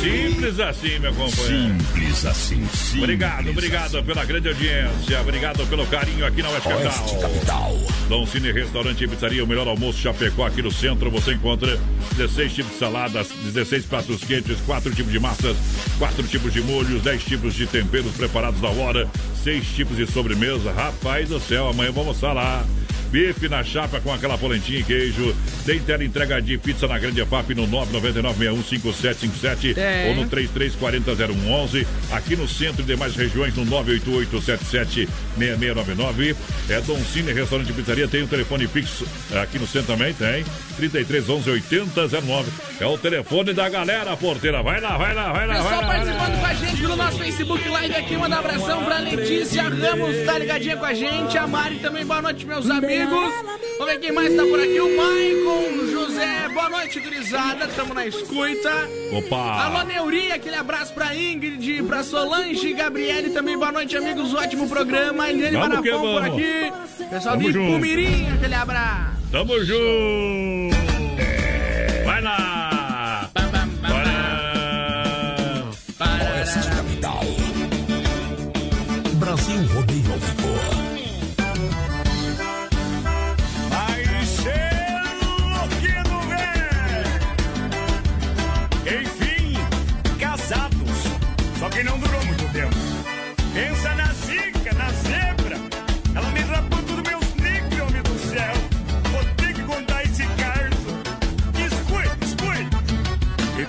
Simples assim, meu companheiro. Simples assim, simples Obrigado, obrigado pela grande audiência. Obrigado pelo carinho aqui na Oeste Oeste Capital. Capital. Dom Cine Restaurante e Pizzaria, o melhor almoço Chapecó aqui no centro. Você encontra 16 tipos de saladas, 16 pratos quentes, 4 tipos de massas, 4 tipos de molhos, 10 tipos de temperos preparados na hora, 6 tipos de sobremesa. Rapaz do céu, amanhã vamos almoçar lá. Bife na chapa com aquela polentinha e queijo. Tem tela entrega de pizza na Grande FAP no 999-615757 É. ou no 3340-0111. Aqui no centro e demais regiões no 988-77-6699. É Dom Cine Restaurante e Pizzaria. Tem o telefone fixo aqui no centro também, tem. 3311 8009. É o telefone da galera, porteira. Vai lá, vai lá, vai lá. Pessoal vai lá, vai lá. participando com a gente pelo nosso Facebook Live aqui, manda um abração pra Letícia Ramos, tá ligadinha com a gente. A Mari também, boa noite, meus amigos. Vamos ver quem mais tá por aqui. O Maicon José, boa noite, gurizada. Tamo na escuta. Opa! Alô, Neurinha, aquele abraço pra Ingrid, pra Solange, Gabriele também, boa noite, amigos. Ótimo programa. Eliane Marafon por aqui. Pessoal Tamo de junto. Pumirim, aquele abraço. Tamo junto! Vai lá!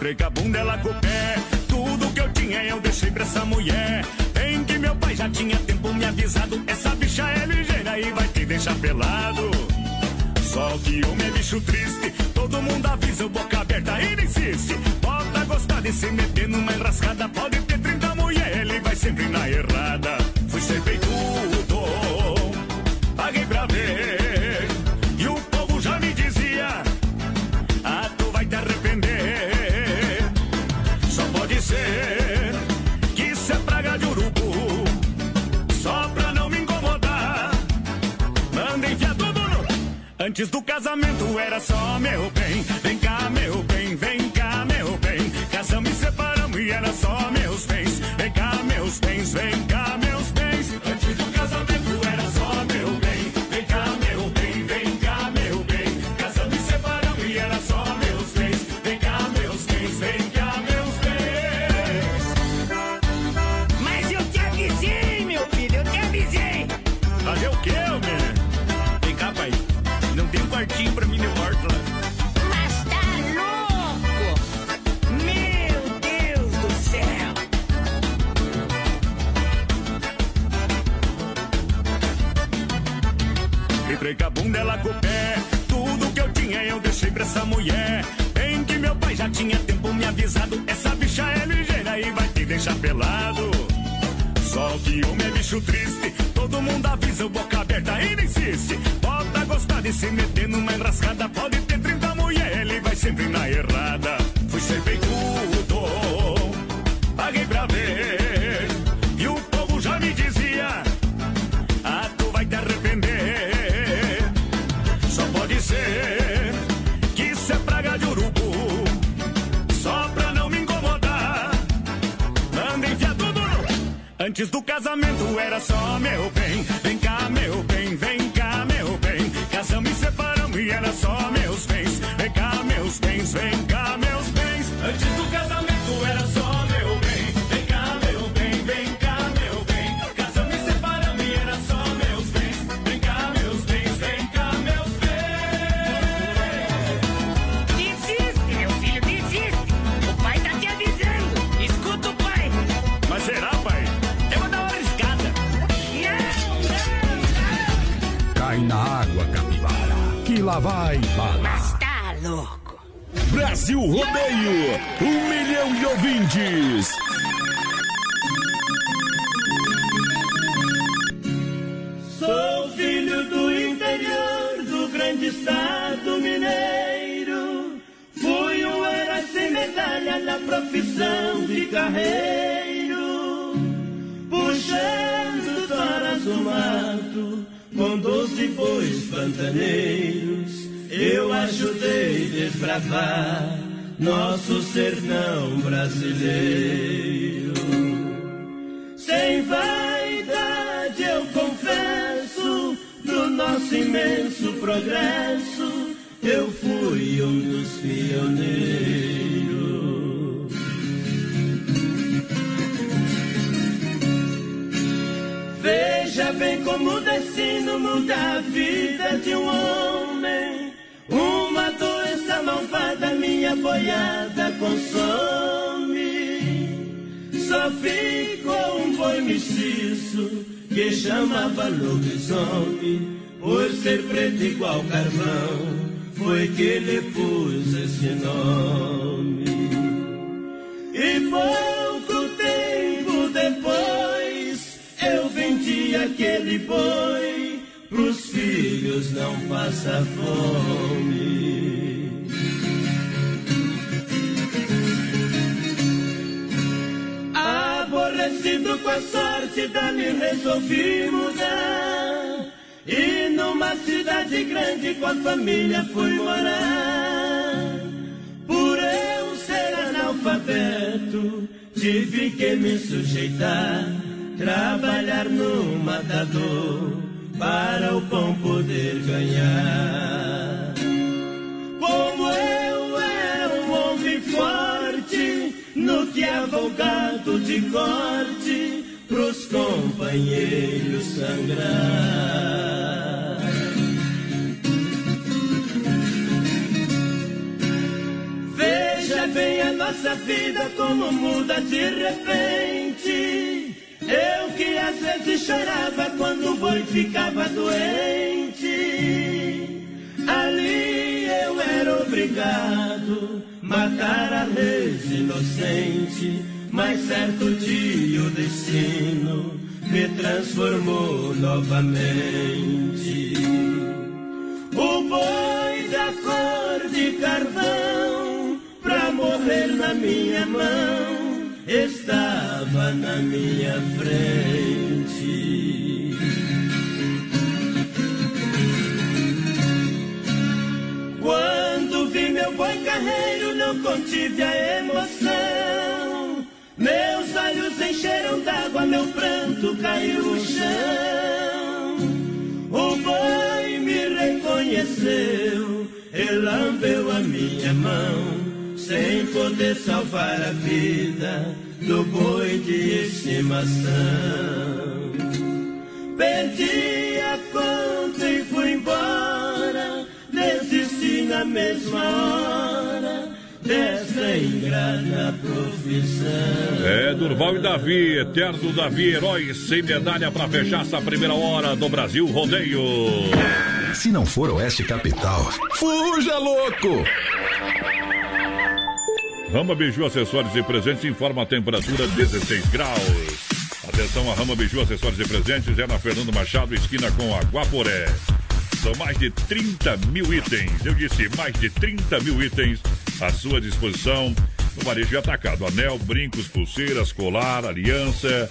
Com a bunda, ela com o pé. Tudo que eu tinha eu deixei pra essa mulher. Bem que meu pai já tinha tempo me avisado. Essa bicha é ligeira e vai te deixar pelado. Só que homem é bicho triste. Todo mundo avisa, boca aberta ele insiste. Bota gostar de se meter numa enrascada. Pode ter 30 mulher, ele vai sempre na errada. Fui ser tudo, Antes do casamento era só meu bem. Vem cá, meu bem, vem cá, meu bem. Casamos e separamos e era só meus bens. Vem cá, meus bens, vem cá, pra essa mulher. Bem que meu pai já tinha tempo me avisado. Essa bicha é ligeira e vai te deixar pelado. Só que homem é bicho triste. Todo mundo avisa, boca aberta ainda insiste. Bota gostar de se meter numa enrascada. Pode ter 30 mulher, ele vai sempre na errada. Antes do casamento era só meu bem. Lá vai bala. Mas tá louco. Brasil Rodeio, um milhão de ouvintes. Sou filho do interior do grande estado mineiro. Fui um herói sem medalha na profissão de carreiro. Com doze bois pantaneiros. Eu ajudei desbravar nosso sertão brasileiro. Sem vaidade eu confesso do nosso imenso progresso, eu fui um dos pioneiros. Veja bem como o destino muda a vida de um homem. Uma doença malvada minha boiada consome. Só ficou um boi mestiço que chamava lobisomem. Por ser preto igual carvão, foi que lhe pus esse nome. E pouco tempo depois, vendi aquele boi pros filhos não passar fome. Aborrecido com a sorte dali resolvi mudar E numa cidade grande com a família fui morar Por eu ser analfabeto tive que me sujeitar Trabalhar no matador para o pão poder ganhar Como eu era um homem forte no que é avogado de corte pros companheiros sangrar. Veja bem a nossa vida como muda de repente. Eu que às vezes chorava quando o boi ficava doente. Ali eu era obrigado matar a res inocente, mas certo dia o destino me transformou novamente. O boi da cor de carvão, pra morrer na minha mão, estava na minha frente. Quando vi meu boi carreiro, não contive a emoção. Meus olhos encheram d'água, meu pranto caiu no chão. O boi me reconheceu, ele lambeu a minha mão, sem poder salvar a vida do boi de estimação. Perdi a conta e fui embora, desisti na mesma hora desta ingrata profissão. É, Durval e Davi, eterno Davi, herói sem medalha para fechar essa primeira hora do Brasil Rodeio. Se não for Oeste Capital, fuja louco! Rama Biju Acessórios e Presentes informa a temperatura 16 graus. Atenção, a Rama Biju Acessórios e Presentes é na Fernando Machado, esquina com a Guaporé. São mais de 30 mil itens. Eu disse mais de 30 mil itens à sua disposição no varejo e atacado. Anel, brincos, pulseiras, colar, aliança,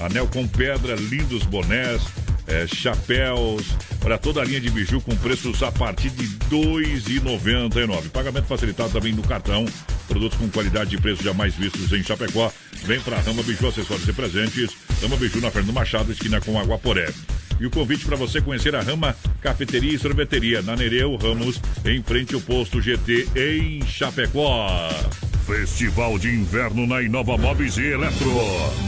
anel com pedra, lindos bonés, eh, chapéus. Olha, toda a linha de biju com preços a partir de R$ 2,99. Pagamento facilitado também no cartão. Produtos com qualidade e preço jamais vistos em Chapecó. Vem para Rama Biju Acessórios e Presentes. Rama Biju na Fernando Machado, esquina com Aguaporé. E o convite para você conhecer a Rama Cafeteria e Sorveteria na Nereu Ramos, em frente ao posto GT em Chapecó. Festival de Inverno na Inova Móveis e Eletro.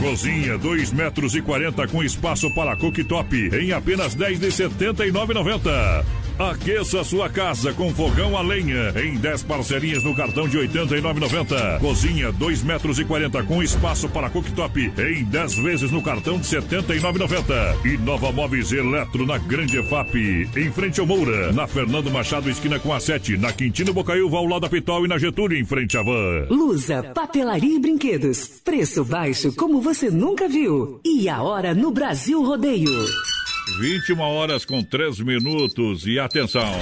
Cozinha 2 metros e 40 com espaço para cooktop em apenas 10 de 79,90. Aqueça sua casa com fogão a lenha em 10 parcelinhas no cartão de R$ 89,90. Cozinha 2 metros e 40 com espaço para cooktop em 10 vezes no cartão de R$ 79,90. E Nova Móveis Eletro na Grande EFAP, em frente ao Moura, na Fernando Machado esquina com a 7, na Quintino Bocaiúva ao lado da Pitol e na Getúlio em frente à Van. Lusa, papelaria e brinquedos. Preço baixo como você nunca viu. E a hora no Brasil Rodeio. 21 horas com 3 minutos e atenção.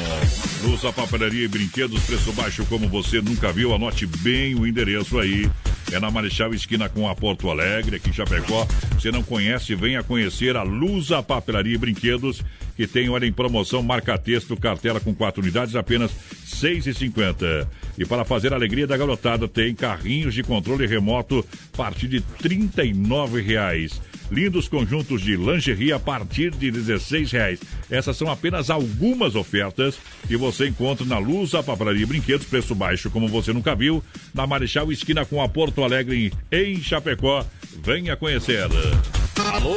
Lusa Papelaria e Brinquedos, preço baixo como você nunca viu. Anote bem o endereço aí. É na Marechal Esquina com a Porto Alegre, aqui em Chapecó. Você não conhece, venha conhecer a Lusa Papelaria e Brinquedos, que tem, olha, em promoção, marca-texto, cartela com quatro unidades, apenas R$ 6,50. E para fazer a alegria da garotada, tem carrinhos de controle remoto a partir de 39 reais. Lindos conjuntos de lingerie a partir de 16 reais. Essas são apenas algumas ofertas que você encontra na Luz, a Papelaria e Brinquedos, preço baixo como você nunca viu, na Marechal Esquina com a Porto Alegre em Chapecó. Venha conhecer. Alô,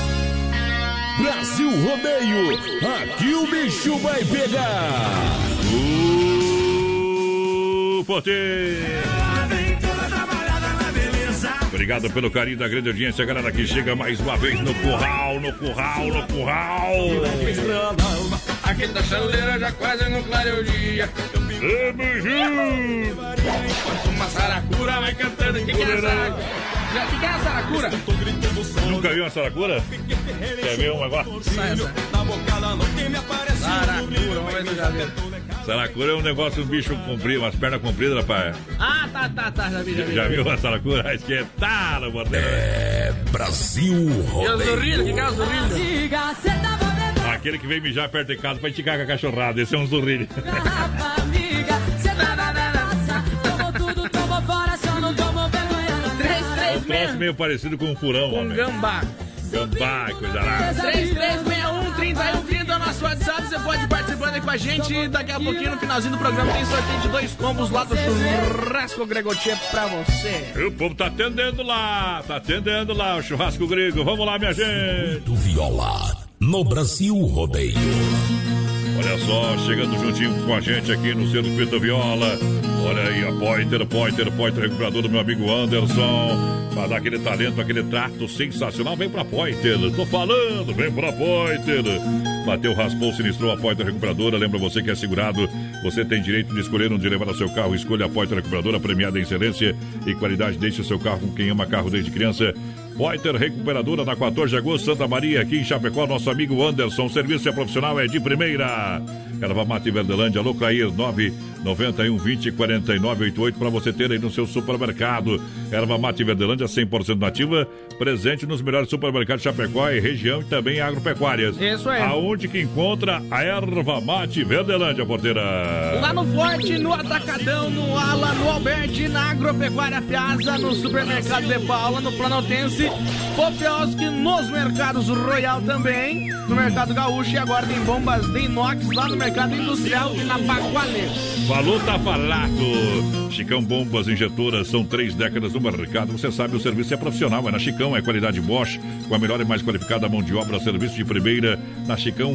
Brasil Rodeio, aqui o bicho vai pegar. O poder. Obrigado pelo carinho da grande audiência, galera que chega mais uma vez no curral, no curral, no curral. Aqui da chaleira já quase no clareio dia. Tamo junto. Uma saracura vai cantando. O que, que é? Já- que, é a saracura? Nunca viu uma saracura? Quer ver um agora? Saracura, eu já vi. Saracura é um negócio, um bicho comprido, umas pernas compridas, rapaz. Ah, tá, tá, tá, já vi, já vi. Já viu uma saracura? Esquentada, bordel. É Brasil E os Rodeio. zurridos, o que, que é os zurridos? Aquele que vem mijar perto de casa pra esticar com a cachorrada. Esse é um zurrilho. Meio parecido com um furão, Com homem. gambá. Gambá, coisa lá. 3361-3130 é o nosso WhatsApp. Você pode participando aí com a gente. E daqui a pouquinho, no finalzinho do programa, tem sorteio de dois combos lá do Churrasco Gregotia pra você. E o povo tá atendendo lá, tá atendendo lá o churrasco grego. Vamos lá, minha gente. Do Viola, no Brasil Rodeio. Olha só, chegando juntinho com a gente aqui no Circuito Viola. Olha aí, a Pointer, Pointer, Pointer, recuperador do meu amigo Anderson. Pra dar aquele talento, aquele trato sensacional, vem pra Pointer. Tô falando, vem pra Pointer. Bateu, raspou, sinistrou a Pointer Recuperadora. Lembra você que é segurado, você tem direito de escolher onde levar o seu carro. Escolha a Pointer Recuperadora, premiada em excelência e qualidade. Deixe o seu carro com quem ama carro desde criança. Pointer Recuperadora na 14 de agosto, Santa Maria, aqui em Chapecó, nosso amigo Anderson. Serviço é profissional, é de primeira. Erva Mate Verdelândia, alô Clair 991 20 49 88 para você ter aí no seu supermercado. Erva Mate Verdelândia 100% nativa, presente nos melhores supermercados Chapecó e região e também agropecuárias. Isso aí. Aonde que encontra a Erva Mate Verdelândia, porteira? Lá no Forte, no Atacadão, no Ala, no Alberti, na Agropecuária Piazza, no Supermercado de Paula, no Planaltense, Popioski, nos Mercados Royal também, no Mercado Gaúcho e agora tem bombas de inox lá no Mercado Industrial e na Bagualê. Falou, tá falado. Chicão Bombas Injetoras são três décadas no mercado. Você sabe, o serviço é profissional. É na Chicão, é qualidade Bosch, com a melhor e mais qualificada mão de obra, serviço de primeira. Na Chicão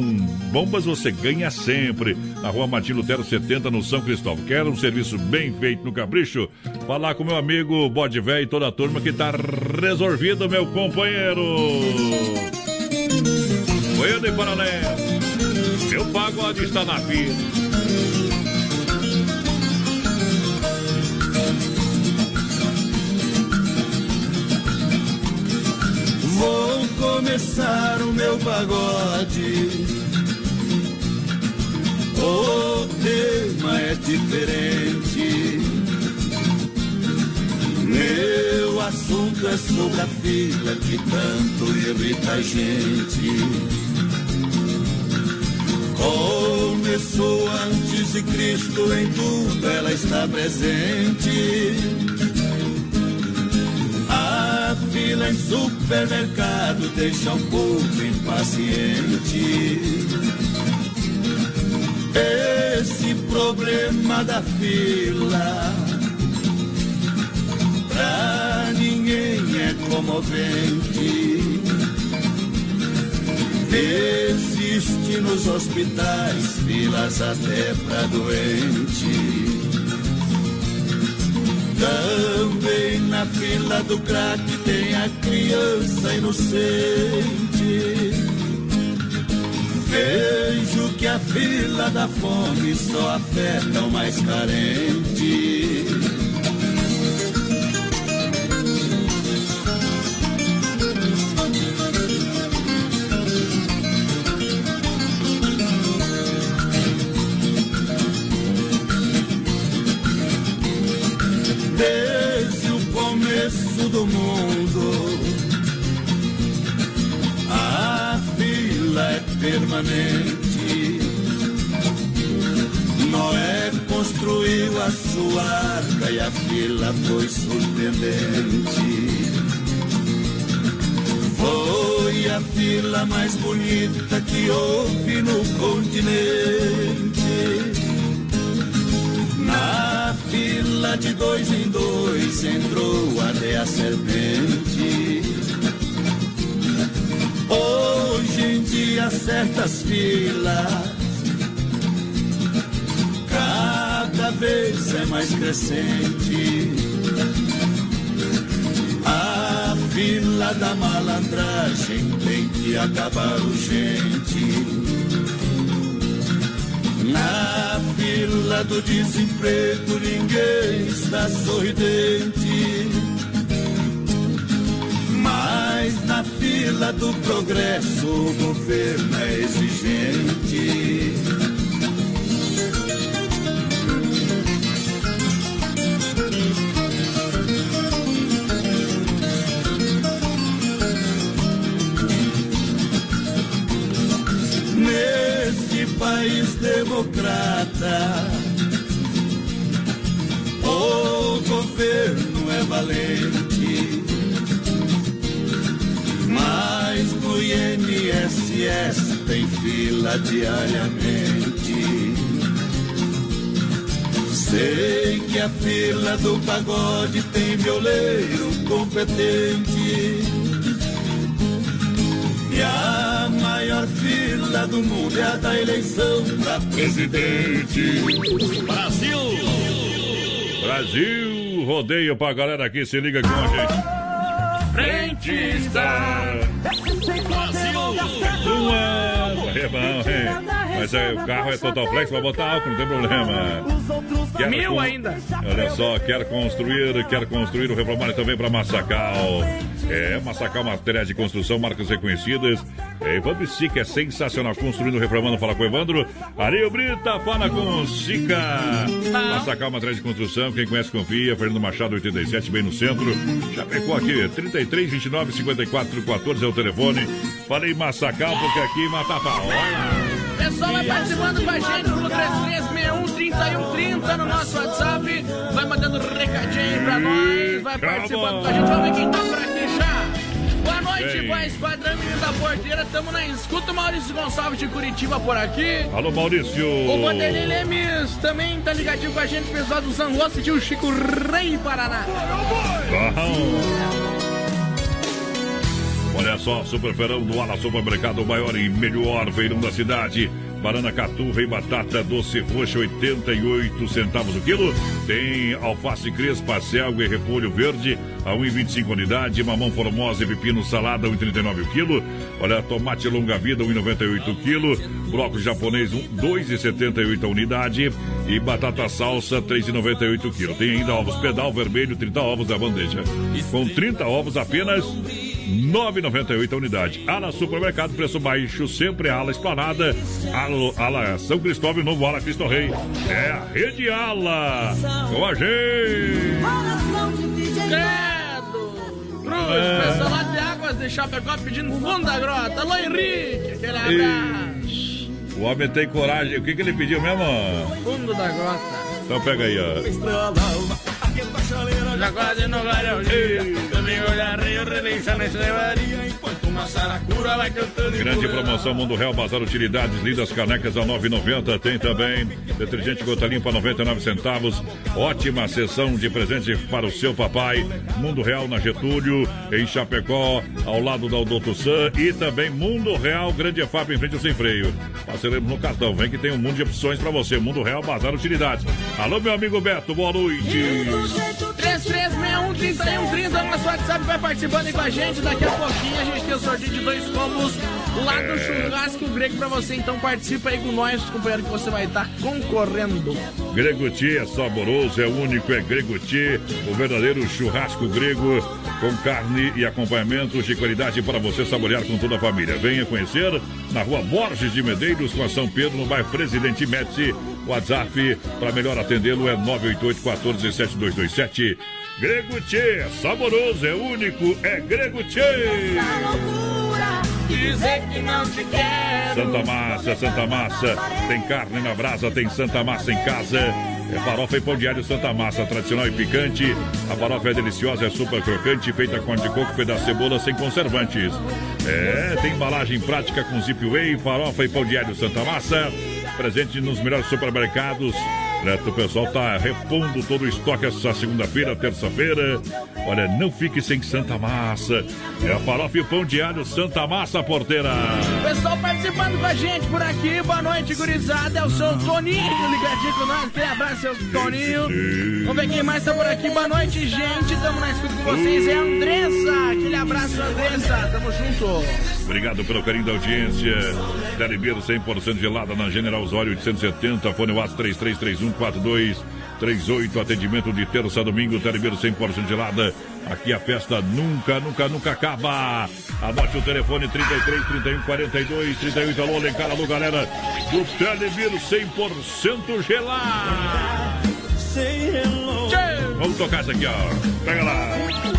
Bombas você ganha sempre. Na rua Martim Lutero 70, no São Cristóvão. Quer um serviço bem feito no capricho? Falar com meu amigo Bode e toda a turma que tá resolvido, meu companheiro. Goiânia e Paraná. Meu pagode está na vida. Vou começar o meu pagode. O tema é diferente. Meu assunto é sobre a filha que tanto irrita a gente. Com começou antes de Cristo, em tudo ela está presente. A fila em supermercado deixa um pouco impaciente. Esse problema da fila pra ninguém é comovente. Existe nos hospitais filas até pra doente. Também na fila do crack tem a criança inocente. Vejo que a fila da fome só afeta o mais carente. Começo do mundo, a fila é permanente. Noé construiu a sua arca e a fila foi surpreendente. Foi a fila mais bonita que houve no continente. Na fila de dois em dois entrou até a serpente. Hoje em dia certas filas cada vez é mais crescente. A fila da malandragem tem que acabar urgente. Na fila do desemprego ninguém está sorridente. Mas na fila do progresso o governo é exigente. País democrata, o governo é valente, mas no INSS tem fila diariamente. Sei que a fila do pagode tem violeiro competente. E a fila do mundo é a da eleição pra presidente. Brasil! Brasil! Rodeio pra galera aqui, se liga com a gente. Frentista! Brasil! Uma... É bom, hein? Mas é, o carro é total flex, vai botar álcool, não tem problema. Quer Mil con- ainda. Olha só, quer construir, quer construir o Reformar também para Massacal. É, Massacal Materiais de Construção, marcas reconhecidas. É, Evandro Sica é sensacional. Construindo, reformando, fala com o Evandro. Areio Brita, fala com o Sica. Massacal Materiais de Construção, quem conhece, confia. Fernando Machado, 87, bem no centro. Já pegou aqui, 33, 29, 54, 14 é o telefone. Falei Massacal, porque aqui mata pau. Olha. Pessoal vai participando com a gente pelo 3361-3130 no nosso WhatsApp. Vai mandando recadinho pra nós. Vai participando com a gente. Vamos ver quem tá por aqui noite, Bem. voz padrão menino da porteira. Tamo na escuta. Maurício Gonçalves de Curitiba por aqui. Alô, Maurício. O Vanderlei Lemes também tá ligadinho com a gente, pessoal do Zangosto e o Chico Rei Paraná. Olha só, Super Feirão do Ala Supermercado, o maior e melhor feirão da cidade. Banana caturra e batata doce roxa, 88 centavos o quilo. Tem alface crespa, selga e repolho verde, a 1,25 unidade. Mamão formosa e pepino salada, 1,39 o quilo. Olha, tomate longa vida, 1,98 o quilo. Brócolis japonês, um- 2,78 a unidade. E batata salsa, 3,98 o quilo. Tem ainda ovos pedal vermelho, 30 ovos da bandeja. Com 30 ovos apenas 9,98 a unidade. Ala Supermercado, preço baixo, sempre Ala Esplanada. Ala, Ala São Cristóvão, novo Ala Cristo Rei. É a Rede Ala. Com a gente. Credo! Cruz, É. pessoal lá de Águas de Chapecó pedindo fundo da grota. Alô, Henrique, aquele abraço. O homem tem coragem. O que, que ele pediu mesmo? Fundo da grota. Então pega aí, ó. La quase no galho Domingo da Rio levaria Enquanto uma saracura vai cantando Grande promoção Mundo Real Bazar Utilidades, lindas canecas a 9,90. Tem também detergente gota limpa 99 centavos. Ótima sessão de presente para o seu papai. Mundo Real na Getúlio, em Chapecó, ao lado da Odonto San. E também Mundo Real Grande EFAP em frente ao sem freio. Parcelemos no cartão. Vem que tem um mundo de opções para você. Mundo Real Bazar Utilidades. Alô, meu amigo Beto, boa noite. 33613130 no nosso WhatsApp vai participando aí com a gente. Daqui a pouquinho a gente tem o sorteio de dois combos lá do churrasco grego pra você. Então participa aí com nós, companheiro, que você vai estar concorrendo. Greguti é saboroso, é único, é Greguti, o verdadeiro churrasco grego com carne e acompanhamentos de qualidade para você saborear com toda a família. Venha conhecer na rua Borges de Medeiros, com a São Pedro, no bairro Presidente Médici. WhatsApp para melhor atendê-lo é 988 14 7227. Greguti é saboroso, é único, é Greguti. Dizer que não te quero. Santa Massa, Santa Massa. Tem carne na brasa, tem Santa Massa em casa. É farofa e pão alho Santa Massa, tradicional e picante. A farofa é deliciosa, é super crocante, feita com de coco, pedaço de cebola, sem conservantes. É, tem embalagem prática com zip whey, farofa e pão alho Santa Massa. Presente nos melhores supermercados. Certo, o pessoal tá repondo todo o estoque essa segunda-feira, terça-feira. Olha, não fique sem Santa Massa. É a farofa e o pão de alho Santa Massa, porteira. Pessoal participando com a gente por aqui. Boa noite, gurizada. É o seu Toninho ligadinho com nós. Aquele abraço, seu Toninho. Vamos ver quem mais tá por aqui. Boa noite, gente. Tamo na escuta com vocês. É a Andressa. Aquele abraço, Andressa. Tamo junto. Obrigado pelo carinho da audiência. Telebeiro 100% gelada na General Osório 870, fone WhatsApp 33314238, atendimento de terça a domingo, Telebeiro 100% gelada. Aqui a festa nunca, nunca, nunca acaba. Anote o telefone 33 31 42 38. Alô, Alencar, alô, galera do Telebeiro 100% gelada. Vamos tocar essa aqui, ó. Pega lá.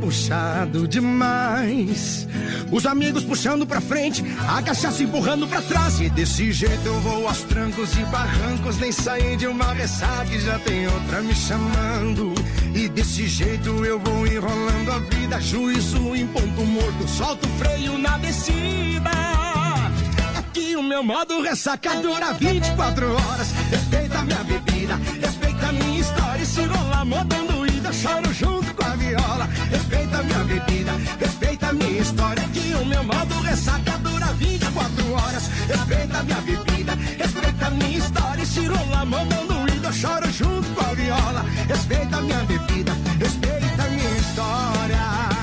Puxado demais. Os amigos puxando pra frente, a cachaça empurrando pra trás. E desse jeito eu vou aos trancos e barrancos. Nem saí de uma ressaca e já tem outra me chamando. E desse jeito eu vou enrolando a vida. Juízo em ponto morto, solto o freio na descida. Aqui o meu modo ressaca dura 24 horas. Respeita minha bebida, respeita minha história. E se rolar modando ida, choro junto com a viola. Respeita minha bebida, respeita minha história. Que o meu modo ressaca dura 24 horas. Respeita minha bebida, respeita minha história. E se rolar modando ida, choro junto com a viola. Respeita minha bebida, respeita minha história.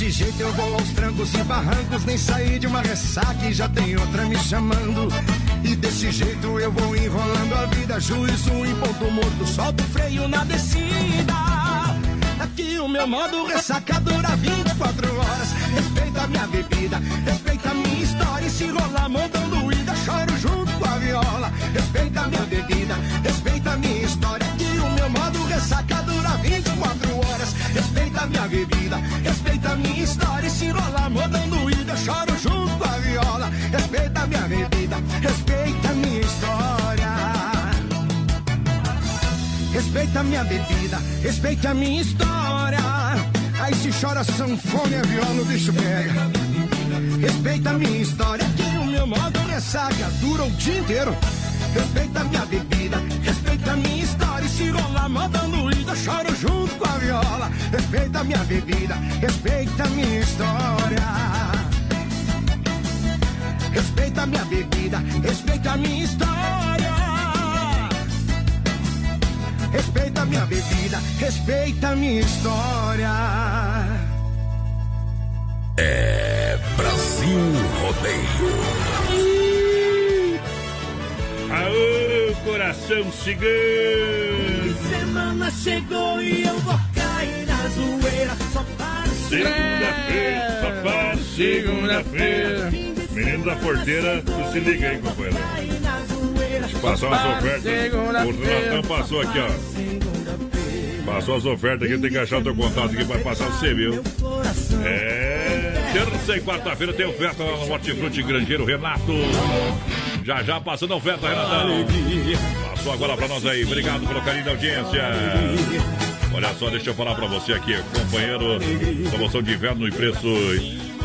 Desse jeito eu vou aos trancos e barrancos, nem saí de uma ressaca e já tem outra me chamando. E desse jeito eu vou enrolando a vida, juízo em ponto morto, solto o freio na descida. Aqui o meu modo ressaca dura 24 horas. Respeita a minha bebida, respeita a minha história. E se rolar montando ida, choro junto com a viola. Respeita a minha bebida, respeita a minha história. Aqui o meu modo ressaca dura 24 horas. Respeita a minha bebida, respeita minha história. E se rolar montando ida, choro junto com a viola. Respeita minha bebida, respeita minha história. Respeita minha bebida, respeita minha história. Aí se chora sanfone, a viola, o bicho pega. Respeita minha história, que o meu modo ressaca dura o dia inteiro. Respeita minha bebida, respeita minha história. E se rolar modando ida, choro junto com a viola. Respeita minha bebida, respeita minha história. Respeita minha bebida, respeita minha história. Respeita minha bebida, respeita minha história. É Brasil Rodeio. Aô, coração cigano! Semana chegou e eu vou cair na zoeira. Só para Segunda-feira, só para segunda-feira. Menino da porteira, tu se liga aí, companheiro. Passar umas ofertas. O Renatão passou aqui, ó. Passou as ofertas aqui, tem que achar o teu contato aqui pra passar você, viu? É. Terça e quarta-feira tem oferta lá no Hortifruti Grangeiro Renato. Já já passando a oferta, Renatão. Passou agora pra nós aí. Obrigado pelo carinho da audiência. Olha só, deixa eu falar pra você aqui, companheiro. Promoção de inverno e preço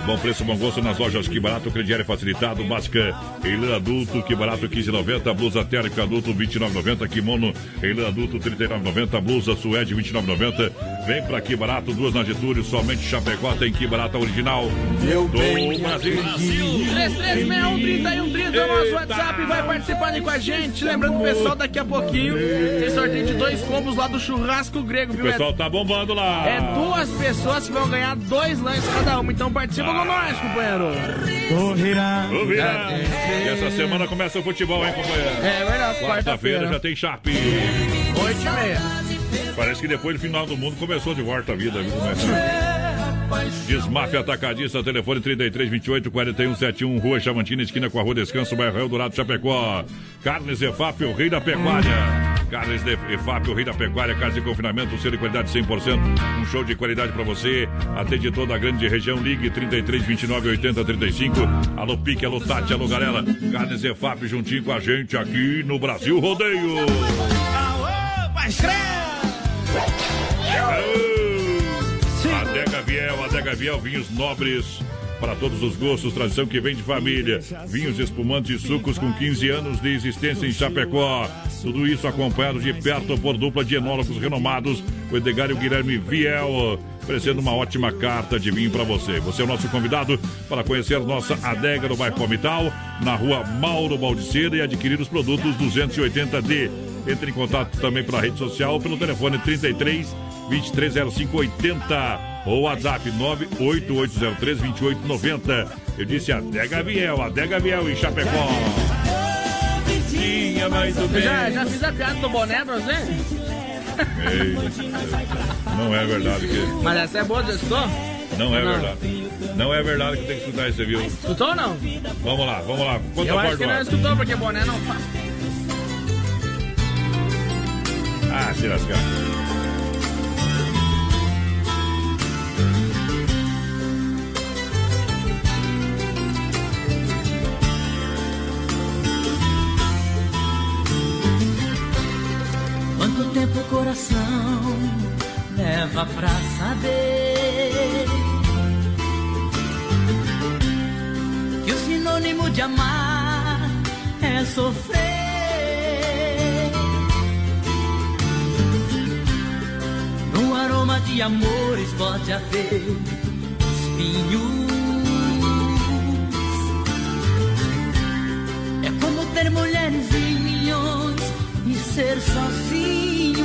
Bom preço, bom gosto nas lojas Que Barato, crediário facilitado, básica em adulto, Que Barato 15,90, blusa térmica adulto 29,90, kimono em adulto 39,90, blusa suede 29,90. Vem pra Que Barato, duas na Getúlio, somente Chapecó tem Que Barato original Meu do bem, Brasil. 3361 é o nosso WhatsApp, vai participando com a gente. Lembrando, pessoal, daqui a pouquinho tem sorteio de dois combos lá do churrasco grego, O viu? pessoal tá bombando lá. É duas pessoas que vão ganhar dois lanches cada uma, então participa com nós, companheiro. Ouvirá. E essa semana começa o futebol, hein, companheiro? É verdade, Quarta-feira quarta-feira. já tem Chape. Oito e meia. Parece que depois do final do mundo começou de volta a vida, viu? Mas, Desmafia Atacadista, telefone 33 28 41 71, Rua Chavantina, esquina com a Rua Descanso, bairro Eldorado, Chapecó. Carnes Efap, o rei da pecuária. Carnes Efap, o rei da pecuária, casa de confinamento, selo de qualidade 100%. Um show de qualidade pra você. Atende toda a grande região, ligue 33 29 80 35. Alô Pique, alô Tati, alô Garela. Carnes Efap juntinho com a gente aqui no Brasil Rodeio. Adega Viel, Adega Viel, vinhos nobres para todos os gostos, tradição que vem de família. Vinhos espumantes e sucos com 15 anos de existência em Chapecó. Tudo isso acompanhado de perto por dupla de enólogos renomados, o Edgar e o Guilherme Viel, oferecendo uma ótima carta de vinho para você. Você é o nosso convidado para conhecer nossa adega no bairro Palmital, na rua Mauro Baldiceira e adquirir os produtos 280D. Entre em contato também pela rede social pelo telefone 33 230580 ou WhatsApp 98803 2890. Eu disse Adega Viel, Adega Viel em Chapecó. Tinha mais ou Eu já, já fiz a piada do boné pra você? Ei, Não é verdade que. Mas essa é boa, já escutou? Não é verdade. Não é verdade que tem que escutar isso, viu? Escutou ou não? Vamos lá, vamos lá. Conta Eu a acho que não escutou, porque boné não faz. Ah, se lascar. Leva pra saber que o sinônimo de amar é sofrer? No aroma de amores pode haver espinhos. É como ter mulheres em milhões e ser sozinho.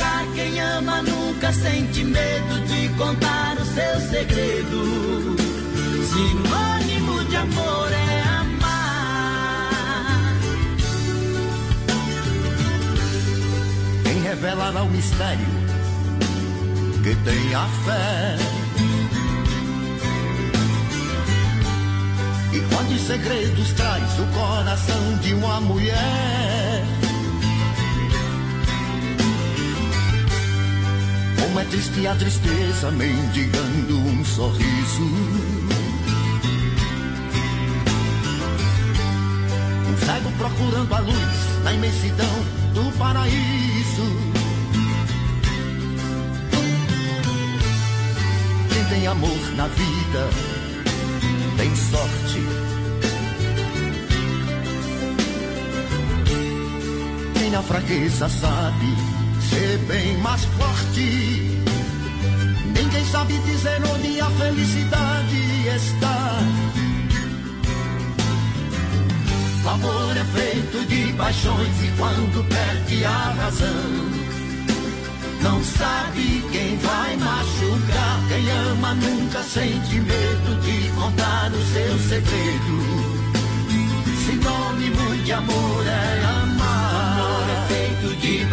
Quem ama nunca sente medo de contar o seu segredo. Sinônimo de amor é amar. Quem revelará o mistério que tem a fé? E quantos segredos traz o coração de uma mulher? Como é triste a tristeza mendigando um sorriso. Um cego procurando a luz na imensidão do paraíso. Quem tem amor na vida tem sorte. Quem na fraqueza sabe ser bem mais forte. Ninguém sabe dizer onde a felicidade está. O amor é feito de paixões e quando perde a razão. Não sabe quem vai machucar. Quem ama nunca sente medo de contar o seu segredo. Sinônimo de amor é amar.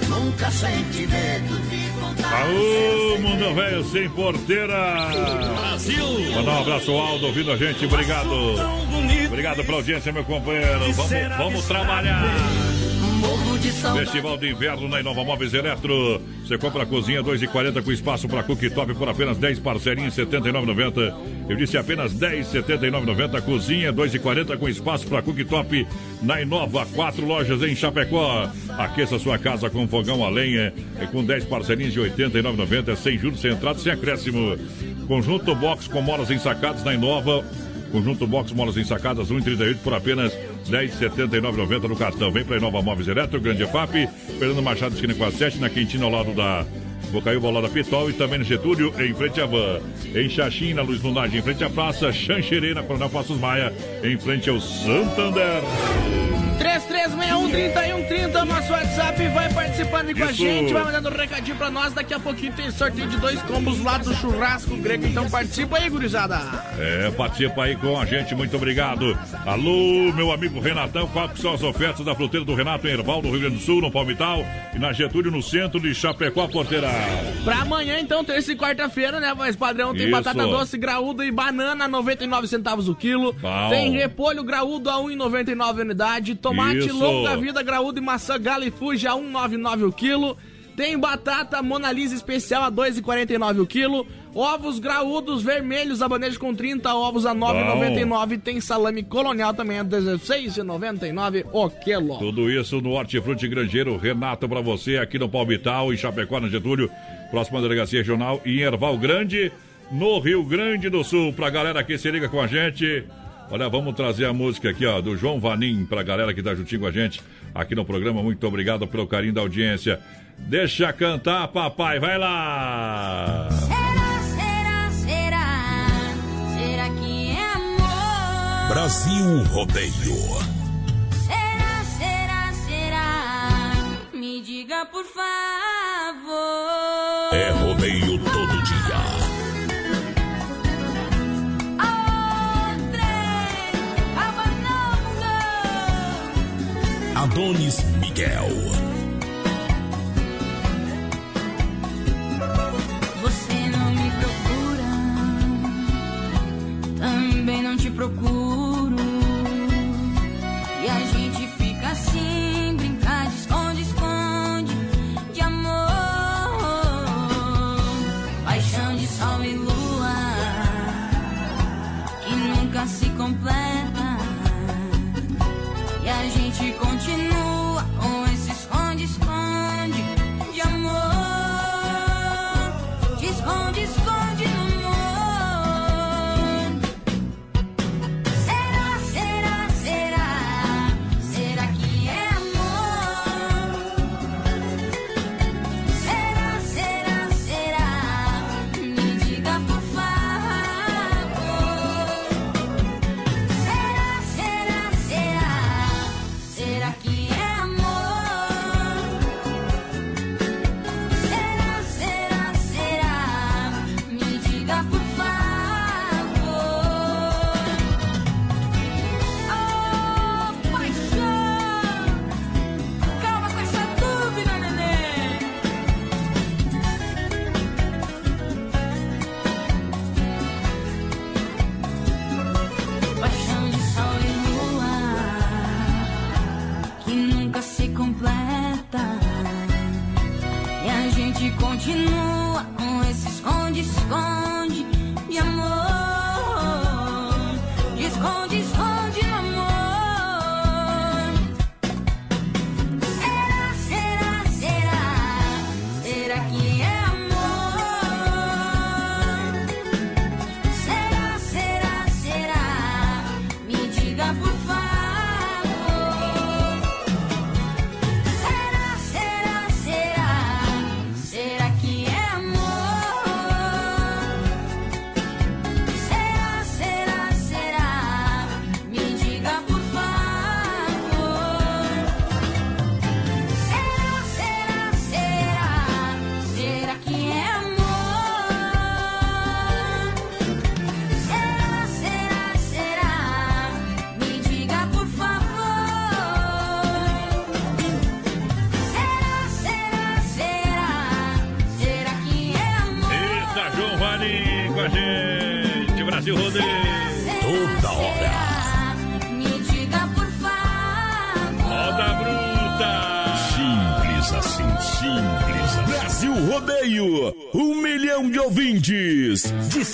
nunca sente medo de contar. Aô, mundo velho sem porteira! Brasil! Mandar um abraço ao Aldo ouvindo a gente, obrigado! Obrigado pela audiência, meu companheiro. Vamos, vamos trabalhar! Festival de Inverno na Inova Móveis Eletro. Você compra a cozinha 2,40 com espaço para cooktop por apenas 10 parcelinhas, R$ 79,90. Eu disse apenas 10, R$ 79,90. Cozinha 2,40 com espaço para cooktop na Inova. Quatro lojas em Chapecó. Aqueça sua casa com fogão a lenha é com 10 parcelinhas de R$ 89,90. Sem juros, sem entrada, sem acréscimo. Conjunto box com molas ensacadas na Inova. Conjunto box molas ensacadas 1,38 por apenas R$ 10,79,90 no cartão. Vem para Inova Móveis Eletro, Grande FAP, Fernando Machado, esquina com a 7, na Quintina, ao lado da Bocaiúva, ao lado da Pitol e também no Getúlio, em frente à Van. Em Xaxim, na Luz Lunardi, em frente à Praça Xanxerê, na Coronel Passos Maia, em frente ao Santander. 3361-3130, nosso WhatsApp, vai participando aí com a Isso. gente, vai mandando um recadinho pra nós. Daqui a pouquinho tem sorteio de dois combos lá do churrasco grego, então participa aí, gurizada. É, participa aí com a gente, muito obrigado. Alô, meu amigo Renatão, quais que são as ofertas da fruteira do Renato em Erval, no Rio Grande do Sul, no Palmital e na Getúlio, no centro de Chapecó, Porteira. Pra amanhã, então, terça e quarta-feira, né, voz padrão? Tem Isso. batata doce graúda e banana, 99 centavos o quilo. Bom. Tem repolho graúdo a 1,99 a unidade. Tomate Isso. longa vida graúdo e maçã galifuge a 1,99 o quilo. Tem batata Mona Lisa especial a 2,49 o quilo. Ovos graúdos vermelhos abanejos com 30 ovos a 9,99. Tem salame colonial também a 16,99 o quilo. Tudo isso no Hortifruti Grangeiro Renato pra você aqui no Palmital, em Chapecó, na Getúlio, próxima delegacia regional e em Erval Grande, no Rio Grande do Sul. Pra galera que se liga com a gente. Olha, vamos trazer a música aqui, ó, do João Vanim, pra galera que tá juntinho com a gente aqui no programa. Muito obrigado pelo carinho da audiência. Deixa cantar, papai, vai lá! Será, será, será? Será que é amor? Brasil Rodeio. Será, será, será? Me diga por favor. Adonis Miguel.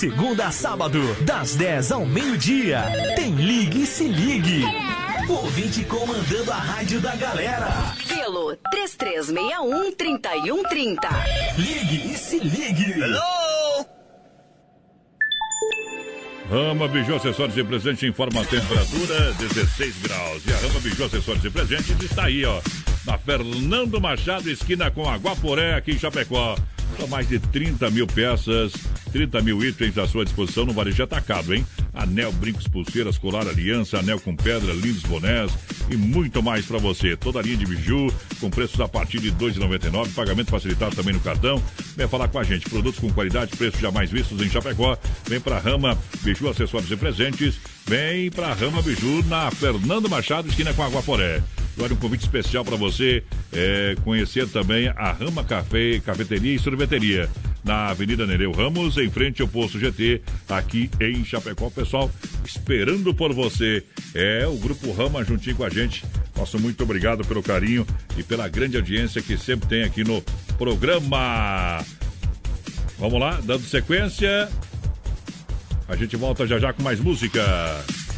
Segunda a sábado, das 10 ao meio-dia. Tem Ligue e Se Ligue. Ouvinte comandando a rádio da galera. Pelo 3361-3130. Ligue e Se Ligue. Rama Biju Acessórios e Presentes informa a temperatura 16 graus. E a Rama Biju Acessórios e Presentes está aí, ó. Na Fernando Machado, esquina com Aguaporé, aqui em Chapecó. São mais de 30 mil peças, 30 mil itens à sua disposição no varejo atacado, hein? Anel, brincos, pulseiras, colar, aliança, anel com pedra, lindos bonés e muito mais para você. Toda a linha de biju com preços a partir de R$ 2,99, pagamento facilitado também no cartão. Vem falar com a gente. Produtos com qualidade, preços jamais vistos em Chapecó. Vem para Rama Biju Acessórios e Presentes. Vem para Rama Biju na Fernando Machado, esquina com Aguaporé. Agora um convite especial para você é, conhecer também a Rama Café, Cafeteria e Sorveteria. Na Avenida Nereu Ramos, em frente ao Posto GT, aqui em Chapecó. Pessoal, esperando por você. É o Grupo Rama juntinho com a gente. Nosso muito obrigado pelo carinho e pela grande audiência que sempre tem aqui no programa. Vamos lá, dando sequência. A gente volta já já com mais música.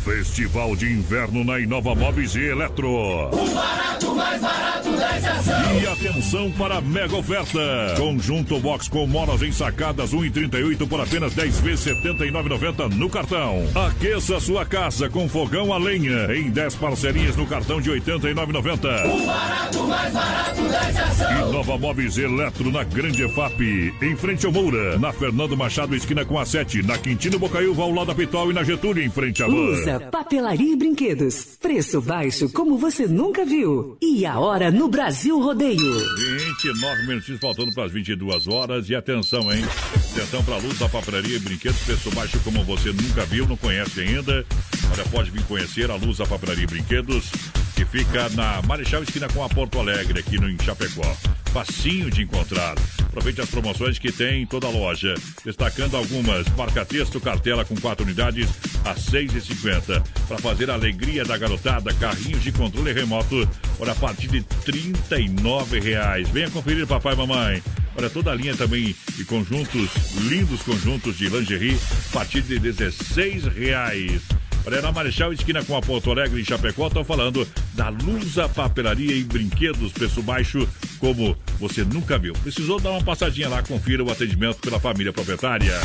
Festival de Inverno na Inova Móveis e Eletro. O barato, mais barato da estação. E atenção para a mega oferta. Conjunto box com molas ensacadas 1,38 por apenas 10 vezes 79,90 no cartão. Aqueça sua casa com fogão a lenha em 10 parcelinhas no cartão de 89,90. O barato, mais barato da estação. E Nova Móveis Eletro na Grande EFAP, em frente ao Moura, na Fernando Machado, esquina com a 7, na Quintino Bocaiúva, ao lado da Pitol e na Getúlio, em frente à Van. Papelaria e brinquedos. Preço baixo como você nunca viu. E a hora no Brasil Rodeio. 29 minutinhos faltando para as 22 horas. E atenção, hein? Atenção para a luz da papelaria e brinquedos. Preço baixo como você nunca viu, não conhece ainda. Olha, pode vir conhecer a luz da papelaria e brinquedos, que fica na Marechal Esquina com a Porto Alegre, aqui no Chapecó. Facinho de encontrar. Aproveite as promoções que tem em toda a loja. Destacando algumas. Marca-texto, cartela com quatro unidades a R$ 6,50. Para fazer a alegria da garotada, carrinhos de controle remoto, olha, a partir de 39 reais. Venha conferir, papai e mamãe. Olha, toda a linha também de conjuntos, lindos conjuntos de lingerie, a partir de 16 reais. Olha, na Marechal, esquina com a Porto Alegre, em Chapecó, estão falando da Lusa Papelaria e Brinquedos, preço baixo, como você nunca viu. Precisou dar uma passadinha lá, confira o atendimento pela família proprietária.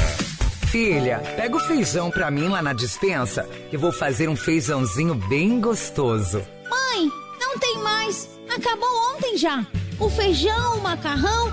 Filha, pega o feijão pra mim lá na dispensa, que eu vou fazer um feijãozinho bem gostoso. Mãe, não tem mais. Acabou ontem já. O feijão, o macarrão,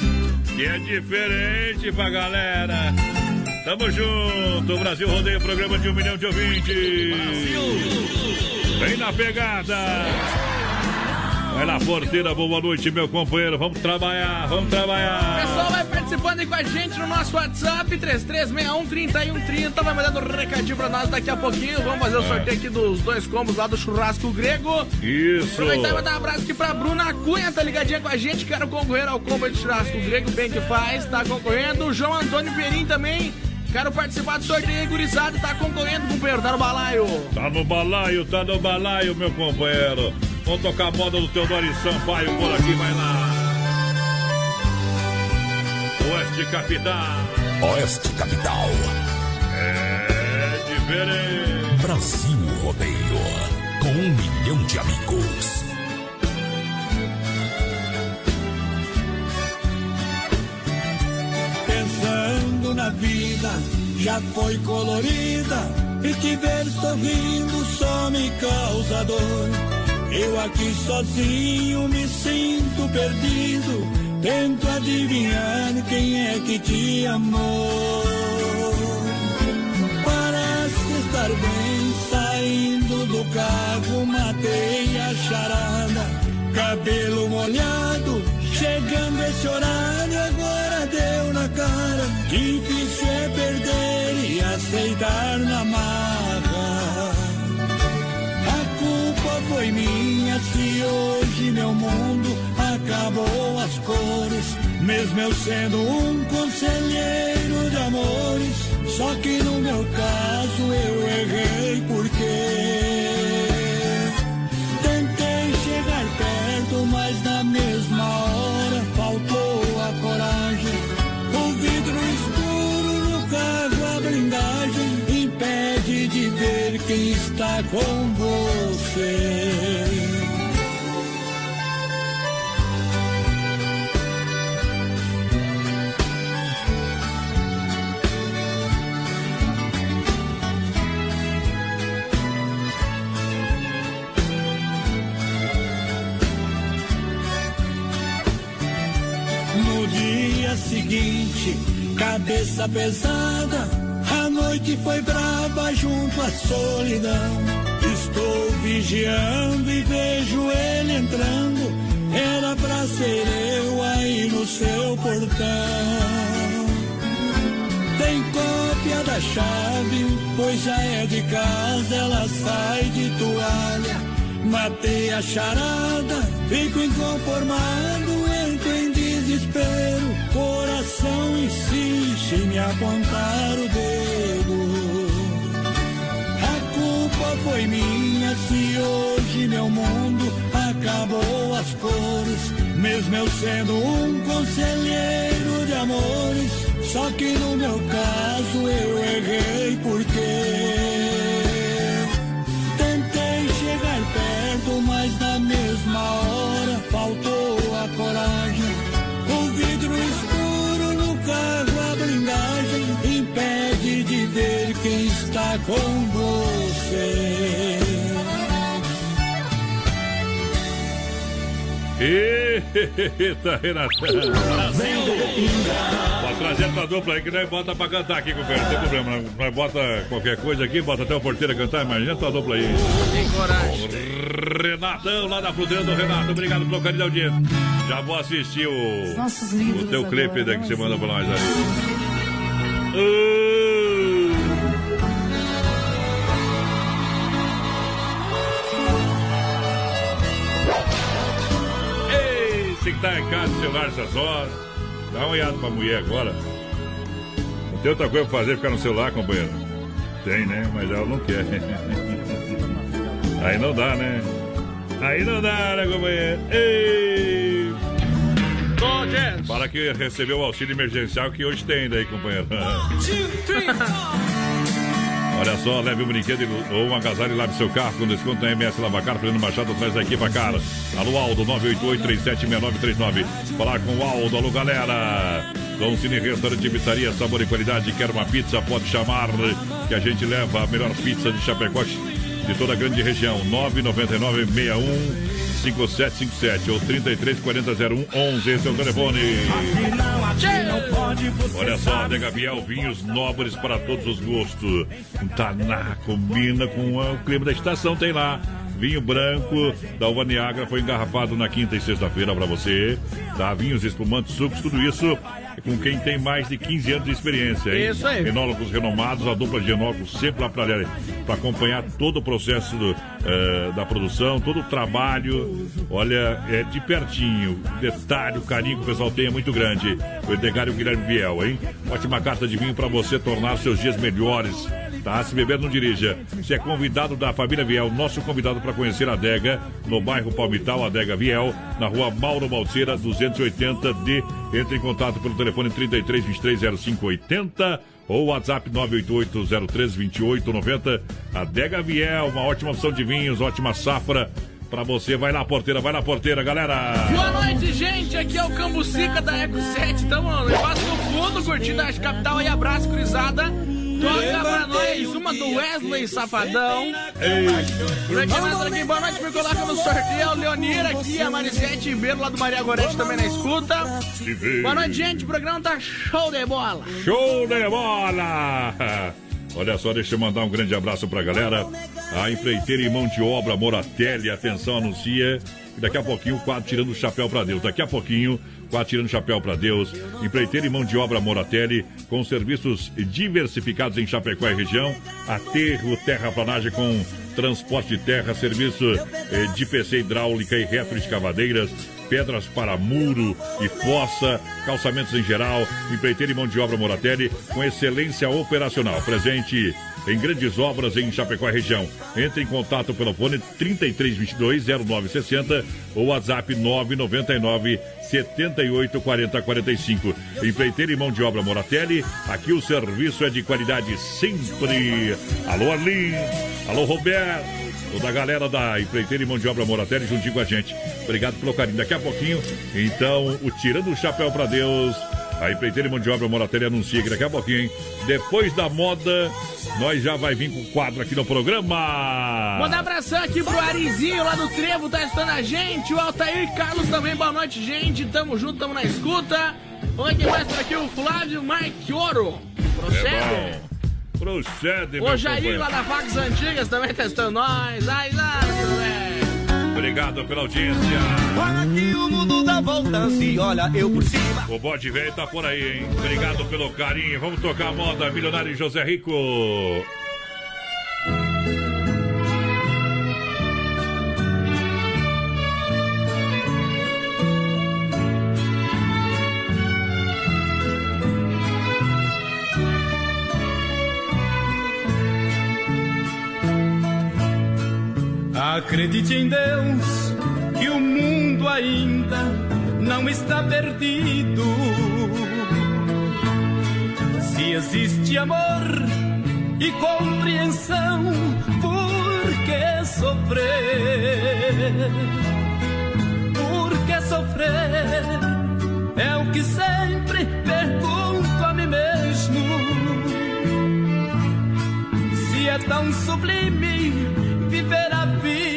que é diferente pra galera. Tamo junto, Brasil Rodeio, programa de um milhão de ouvintes. Vem na pegada. Vai lá, porteira, boa noite, meu companheiro. Vamos trabalhar, vamos O trabalhar. pessoal vai participando aí com a gente no nosso WhatsApp, 3361-3130. Vai mandando um recadinho pra nós daqui a pouquinho. Vamos fazer o É. sorteio aqui dos dois combos lá do churrasco grego. Isso. Aproveitar e mandar um abraço aqui pra Bruna Cunha, tá ligadinha com a gente. Quero concorrer ao combo de churrasco grego, bem que faz, tá concorrendo. O João Antônio Perim também. Quero participar do sorteio gurizada, tá concorrendo, companheiro, tá no balaio. Tá no balaio, tá no balaio, meu companheiro. Vamos tocar a moda do Teodoro e Sampaio por aqui, vai lá. Oeste Capital. Oeste Capital. É diferente. Brasil Rodeio. Com um milhão de amigos. Pensando na vida, já foi colorida. E te ver sorrindo só me causa dor. Eu aqui sozinho me sinto perdido. Tento adivinhar quem é que te amou. Parece estar bem saindo do carro, matei a charada. Cabelo molhado, chegando esse horário, agora deu na cara. Difícil é perder e aceitar na marra. Foi minha se hoje meu mundo acabou as cores. Mesmo eu sendo um conselheiro de amores, só que no meu caso eu errei porque tentei chegar perto, mas na mesma hora faltou a coragem. O vidro escuro no carro, a blindagem impede de ver quem está com você. No dia seguinte, cabeça pesada, a noite foi brava junto à solidão. Estou vigiando e vejo ele entrando. Era pra ser eu aí no seu portão. Tem cópia da chave, pois já é de casa, ela sai de toalha. Matei a charada, fico inconformado, entro em desespero. Coração insiste em me apontar o dedo. Foi minha se hoje meu mundo acabou as cores. Mesmo eu sendo um conselheiro de amores, só que no meu caso eu errei porque tentei chegar perto, mas na mesma hora faltou a coragem. O vidro escuro no carro, a blindagem impede de ver quem está com você. Eita, Renatão. Pode trazer tua dupla aí que nós bota pra cantar aqui, companheiro. Não tem problema. Nós- Nós bota qualquer coisa aqui, bota até o porteiro a cantar. Imagina tua dupla aí. Tem coragem. Renatão, lá da Fruteira do Renato. Obrigado pelo carinho da audiência. Já vou assistir o, o teu agora, clipe daí que né, você manda pra nós aí. Que tá em casa, celular essas horas. Dá uma olhada pra mulher agora. Não tem outra coisa pra fazer, ficar no celular, companheiro. Tem, né? Mas ela não quer. Aí não dá, né? Aí não dá, né, companheiro? Ei! Fala que recebeu o auxílio emergencial que hoje tem daí, companheiro. Olha só, leve um brinquedo ou um agasalho e lave seu carro com desconto na MS Lavacar, Fernando Machado atrás da equipa cara. Alô Aldo, 988-376939. Falar com o Aldo, alô galera. Com Cine Restaurante Pizzaria, sabor e qualidade. Quer uma pizza? Pode chamar que a gente leva a melhor pizza de Chapecó de toda a grande região. 999 61 5757 ou 334001 11. Esse é o telefone. Olha só, De Gabriel, vinhos nobres para todos os gostos. Taná combina com o clima da estação, tem lá. Vinho branco da Uva Niagara foi engarrafado na quinta e sexta-feira para você. Tá? Vinhos espumantes, sucos, tudo isso com quem tem mais de 15 anos de experiência, hein? Isso aí. Enólogos renomados, a dupla de enólogos sempre lá para acompanhar todo o processo do, eh, da produção, todo o trabalho. Olha, é de pertinho. Detalhe, o carinho que o pessoal tem é muito grande. O Edgar e o Guilherme Biel, hein? Ótima carta de vinho para você tornar seus dias melhores. Tá? Se beber, não dirija. Se é convidado da família Viel, nosso convidado para conhecer a adega no bairro Palmital, Adega Viel, na rua Mauro Balseira, 280D. Entre em contato pelo telefone 33 23 0580 ou WhatsApp 988032890. Adega Viel, uma ótima opção de vinhos, ótima safra pra você. Vai lá, porteira, vai lá, porteira, galera. Boa noite, gente. Aqui é o Cambucica da Eco 7. Tamo em Passo Fundo, curtindo a capital aí. Abraço, cruzada. Toca pra nós uma do Wesley Safadão. Reginaldo aqui, boa noite, me coloca no sorteio. O Leonir aqui, a Marisete Ribeiro lá do Maria Gorete também na escuta. Boa noite, gente. O programa tá show de bola. Show de bola! Olha só, deixa eu mandar um grande abraço pra galera. A empreiteira e mão de obra Moratelli, atenção, anuncia. Daqui a pouquinho o quadro tirando o chapéu pra Deus. Daqui a pouquinho Quatro tirando chapéu para Deus. Empreiteiro e mão de obra Moratelli, com serviços diversificados em Chapecó e região. Aterro, terraplanagem com transporte de terra, serviço eh, de PC hidráulica e retroescavadeiras, pedras para muro e fossa, calçamentos em geral, empreiteiro e mão de obra Moratelli, com excelência operacional. Presente em grandes obras em Chapecó e região. Entre em contato pelo fone 3322 0960 ou WhatsApp 999 78 40 45. Empreiteiro e mão de obra Moratelli, aqui o serviço é de qualidade sempre. Alô Arlin, alô Roberto, toda a galera da Empreiteira e Mão de Obra Moratelli juntinho com a gente. Obrigado pelo carinho. Daqui a pouquinho, então, o Tirando o Chapéu para Deus. A Empreiteira e Mão de Obra Moratelli anuncia que daqui a pouquinho, hein? depois da moda, nós já vai vir com o quadro aqui no programa. Manda abração aqui pro Arizinho lá do Trevo, tá estando a gente. O Altair Carlos também, boa noite, gente. Tamo junto, tamo na escuta. Vamos quem mais por aqui, o Flávio Marchioro. Procede. É Procede, meu O Jair lá da Fax Antigas também testando nós. Ai, lá, velho. Obrigado pela audiência. Olha que o mundo dá voltas e olha eu por cima. O bode velho tá por aí, hein? Obrigado pelo carinho. Vamos tocar a moda Milionário José Rico. Acredite em Deus que o mundo ainda não está perdido. Se existe amor e compreensão, por que sofrer? Por que sofrer? É o que sempre pergunto a mim mesmo. Se é tão sublime viver a vida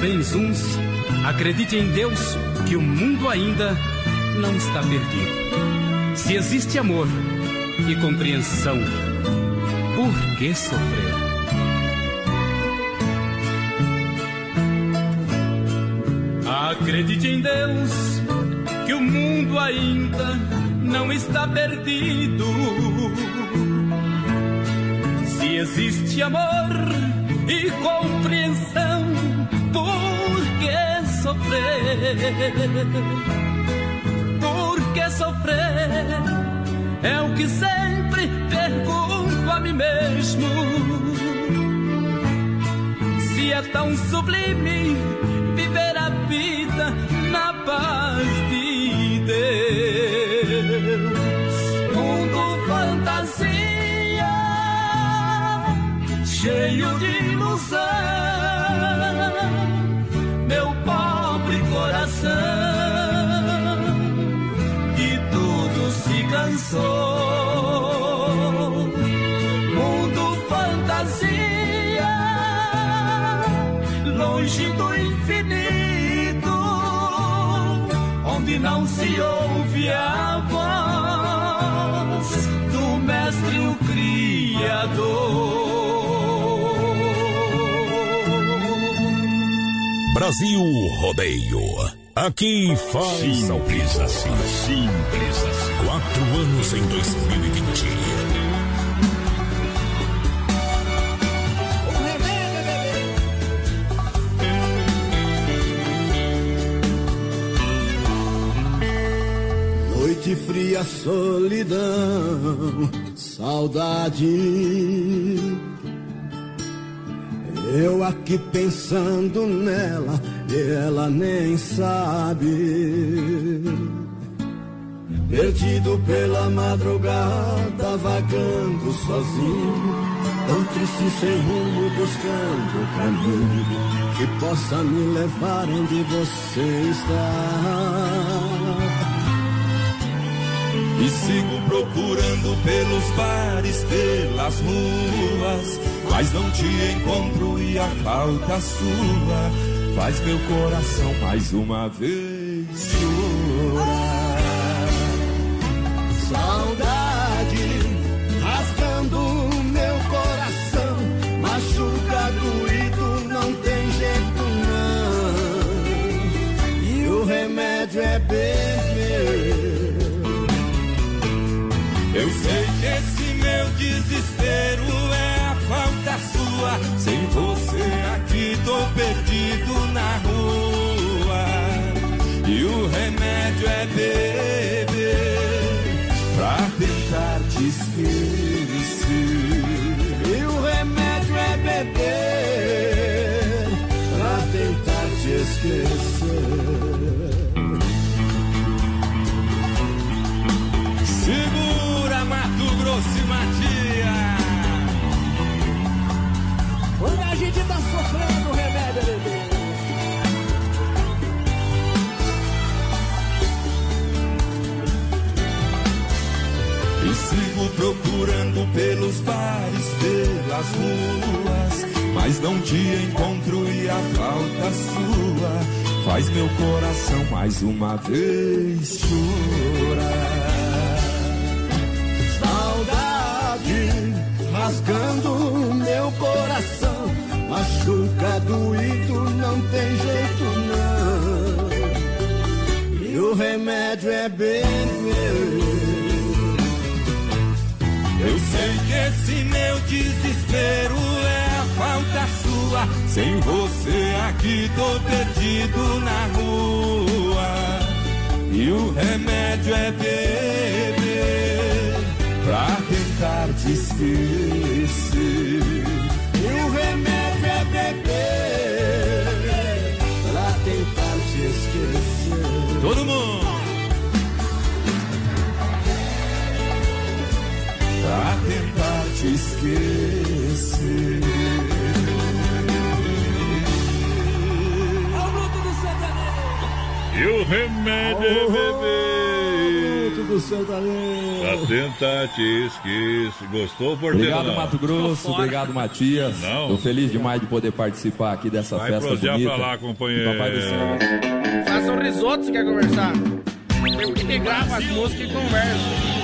Bem uns, acredite em Deus que o mundo ainda não está perdido. Se existe amor e compreensão, por que sofrer? Acredite em Deus que o mundo ainda não está perdido. Se existe amor e compreensão, sofrer? Por que sofrer? É o que sempre pergunto a mim mesmo. Se é tão sublime viver a vida na paz de Deus. Se ouve a voz do mestre o criador. Brasil Rodeio. Aqui faz Simples assim, simples assim. Quatro anos em 2020. Fria, solidão, saudade. Eu aqui pensando nela, e ela nem sabe. Perdido pela madrugada, vagando sozinho, tão triste sem rumo, buscando caminho que possa me levar onde você está. E sigo procurando pelos bares, pelas ruas, mas não te encontro e a falta sua faz meu coração mais uma vez chorar. Saudade rasgando meu coração, machuca doído, não tem jeito não. E o remédio é beber. Desespero é a falta sua. Sem você aqui tô perdido na rua. E o remédio é beber procurando pelos bares, pelas ruas, mas não te encontro e a falta sua faz meu coração mais uma vez chorar. Saudade rasgando meu coração, machuca doído, não tem jeito não. E o remédio é beber. Eu sei que esse meu desespero é a falta sua. Sem você aqui tô perdido na rua. E o remédio é beber pra tentar te esquecer. E o remédio é beber pra tentar te esquecer. Todo mundo! Pra tentar te esquecer. E o remédio é beber. Fruto do seu talento. Pra tentar te esquecer. Gostou, porteiro? Obrigado, não? Mato Grosso. Obrigado, Matias. Não. Tô feliz demais de poder participar aqui dessa Vai festa bonita. pra lá, companheiro. Papai do céu. Faça um risoto se quer conversar. Tem que grava as músicas e conversa.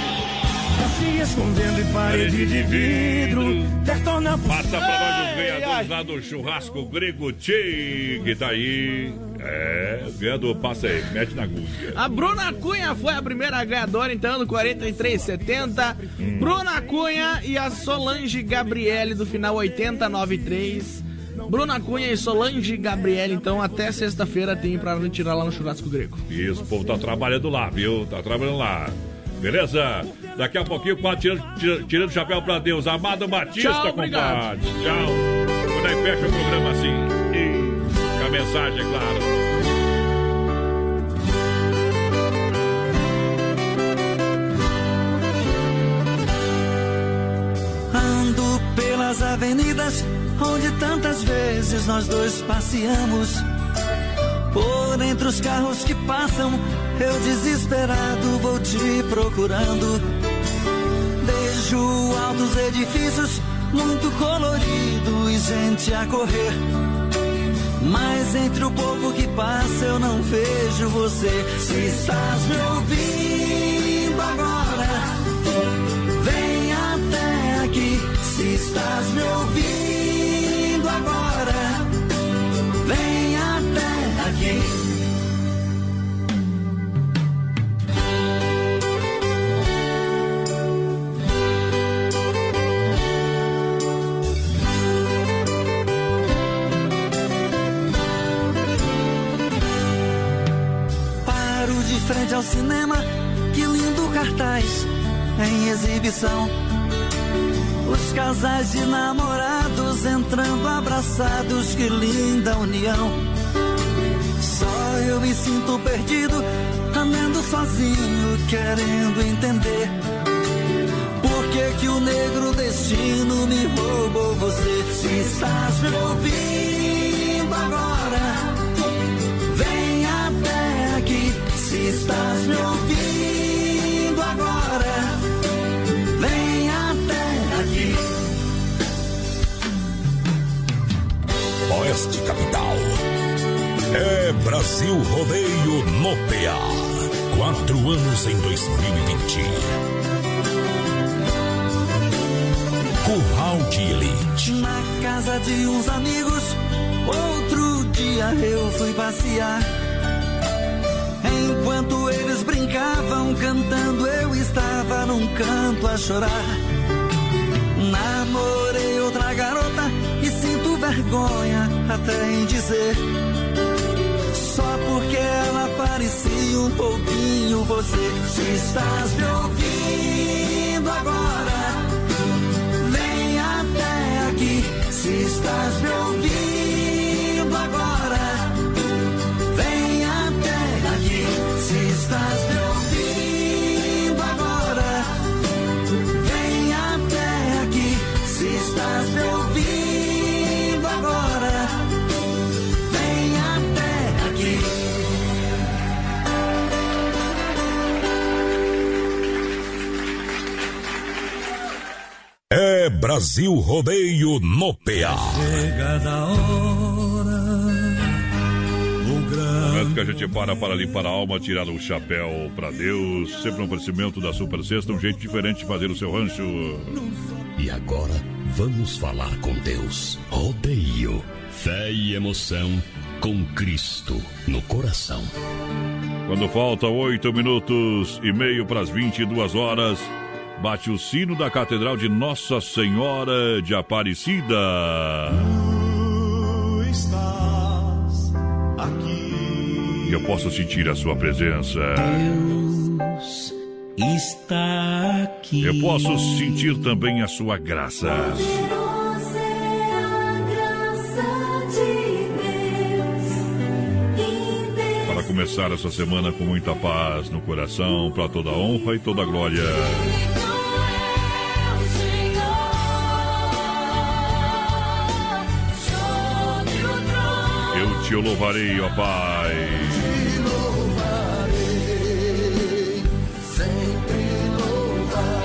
Se escondendo em parede de vidro, detona Passa pra nós os ganhadores lá do churrasco grego Tchê, que tá aí. É, ganhador, passa aí, mete na agulha. A Bruna Cunha foi a primeira ganhadora, então, no 4370. Bruna Cunha e a Solange Gabriele do final 8093. Bruna Cunha e Solange Gabriele, então, até sexta-feira tem pra retirar lá no churrasco grego. Isso, o povo tá trabalhando lá, viu? Tá trabalhando lá. Beleza? Daqui a pouquinho, quatro tirando, tira- tirando o chapéu pra Deus. Amado Batista, Tchau, compadre. Tchau. Quando aí fecha o programa assim. E com a mensagem, é claro. Ando pelas avenidas onde tantas vezes nós dois passeamos. Por entre os carros que passam, eu desesperado vou te procurando. Vejo altos edifícios, muito colorido e gente a correr. Mas entre o pouco que passa eu não vejo você. Se estás me ouvindo agora, vem até aqui. Se estás me ouvindo de frente ao cinema, que lindo cartaz em exibição. Os casais de namorados entrando abraçados, que linda união. Só eu me sinto perdido, andando sozinho, querendo entender. Por que, que o negro destino me roubou você? Se estás me ouvindo agora, estás me ouvindo agora, vem até aqui. Oeste Capital. É Brasil Rodeio no PA. Quatro anos em 2020. Curral de Elite. Na casa de uns amigos, outro dia eu fui passear. Brincavam cantando, eu estava num canto a chorar. Namorei outra garota e sinto vergonha até em dizer. Só porque ela parecia um pouquinho você. Se estás me ouvindo agora, vem até aqui. Se estás me ouvindo Brasil Rodeio no PA. Chegada hora. Momento que a gente para para limpar a alma, tirar o chapéu para Deus. Sempre um oferecimento da Super Sexta, um jeito diferente de fazer o seu rancho. E agora vamos falar com Deus. Rodeio, fé e emoção com Cristo no coração. Quando falta oito minutos e meio para as 22 horas, bate o sino da Catedral de Nossa Senhora de Aparecida. Tu estás aqui. Eu posso sentir a sua presença. Deus está aqui. Eu posso sentir também a sua graça. Para começar essa semana com muita paz no coração, para toda honra e toda glória. Te louvarei, ó Pai.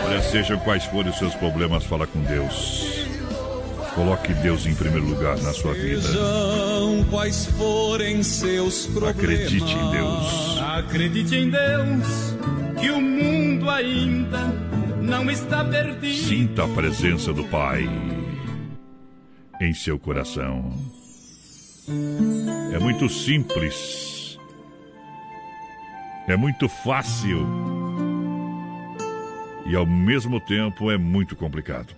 Olha, sejam quais forem os seus problemas, fala com Deus. Coloque Deus em primeiro lugar na sua vida. Sejam quais forem seus problemas. Acredite em Deus. Acredite em Deus, que o mundo ainda não está perdido. Sinta a presença do Pai em seu coração. É muito simples. É muito fácil. E ao mesmo tempo é muito complicado.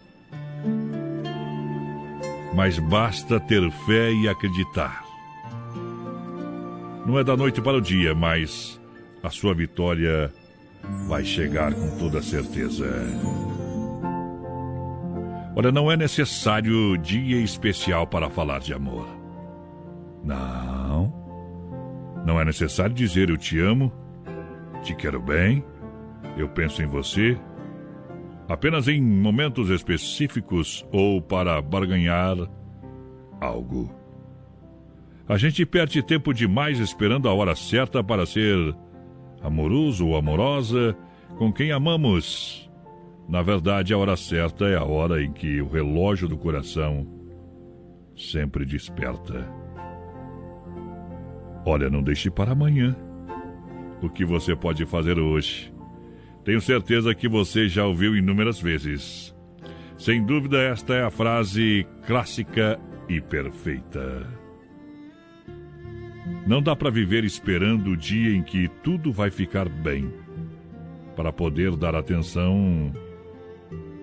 Mas basta ter fé e acreditar. Não é da noite para o dia, mas a sua vitória vai chegar com toda certeza. Olha, não é necessário dia especial para falar de amor. Não. Não é necessário dizer eu te amo, te quero bem, eu penso em você. apenas em momentos específicos ou para barganhar algo. A gente perde tempo demais esperando a hora certa para ser amoroso ou amorosa com quem amamos. Na verdade, a hora certa é a hora em que o relógio do coração sempre desperta. Olha, não deixe para amanhã o que você pode fazer hoje. Tenho certeza que você já ouviu inúmeras vezes. Sem dúvida, esta é a frase clássica e perfeita. Não dá para viver esperando o dia em que tudo vai ficar bem, para poder dar atenção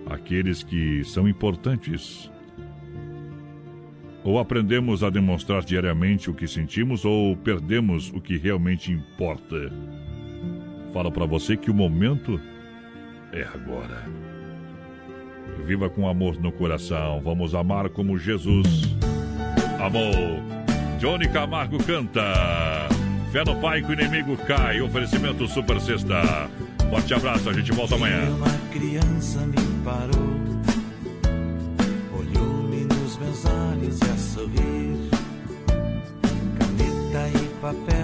àqueles que são importantes. Ou aprendemos a demonstrar diariamente o que sentimos, ou perdemos o que realmente importa. Falo para você que o momento é agora. Viva com amor no coração. Vamos amar como Jesus amou. Johnny Camargo canta. Fé no Pai que o inimigo cai. Oferecimento Super Sexta. Forte abraço, a gente volta amanhã. Uma criança me parou seus olhos e a sorrir, caneta e papel.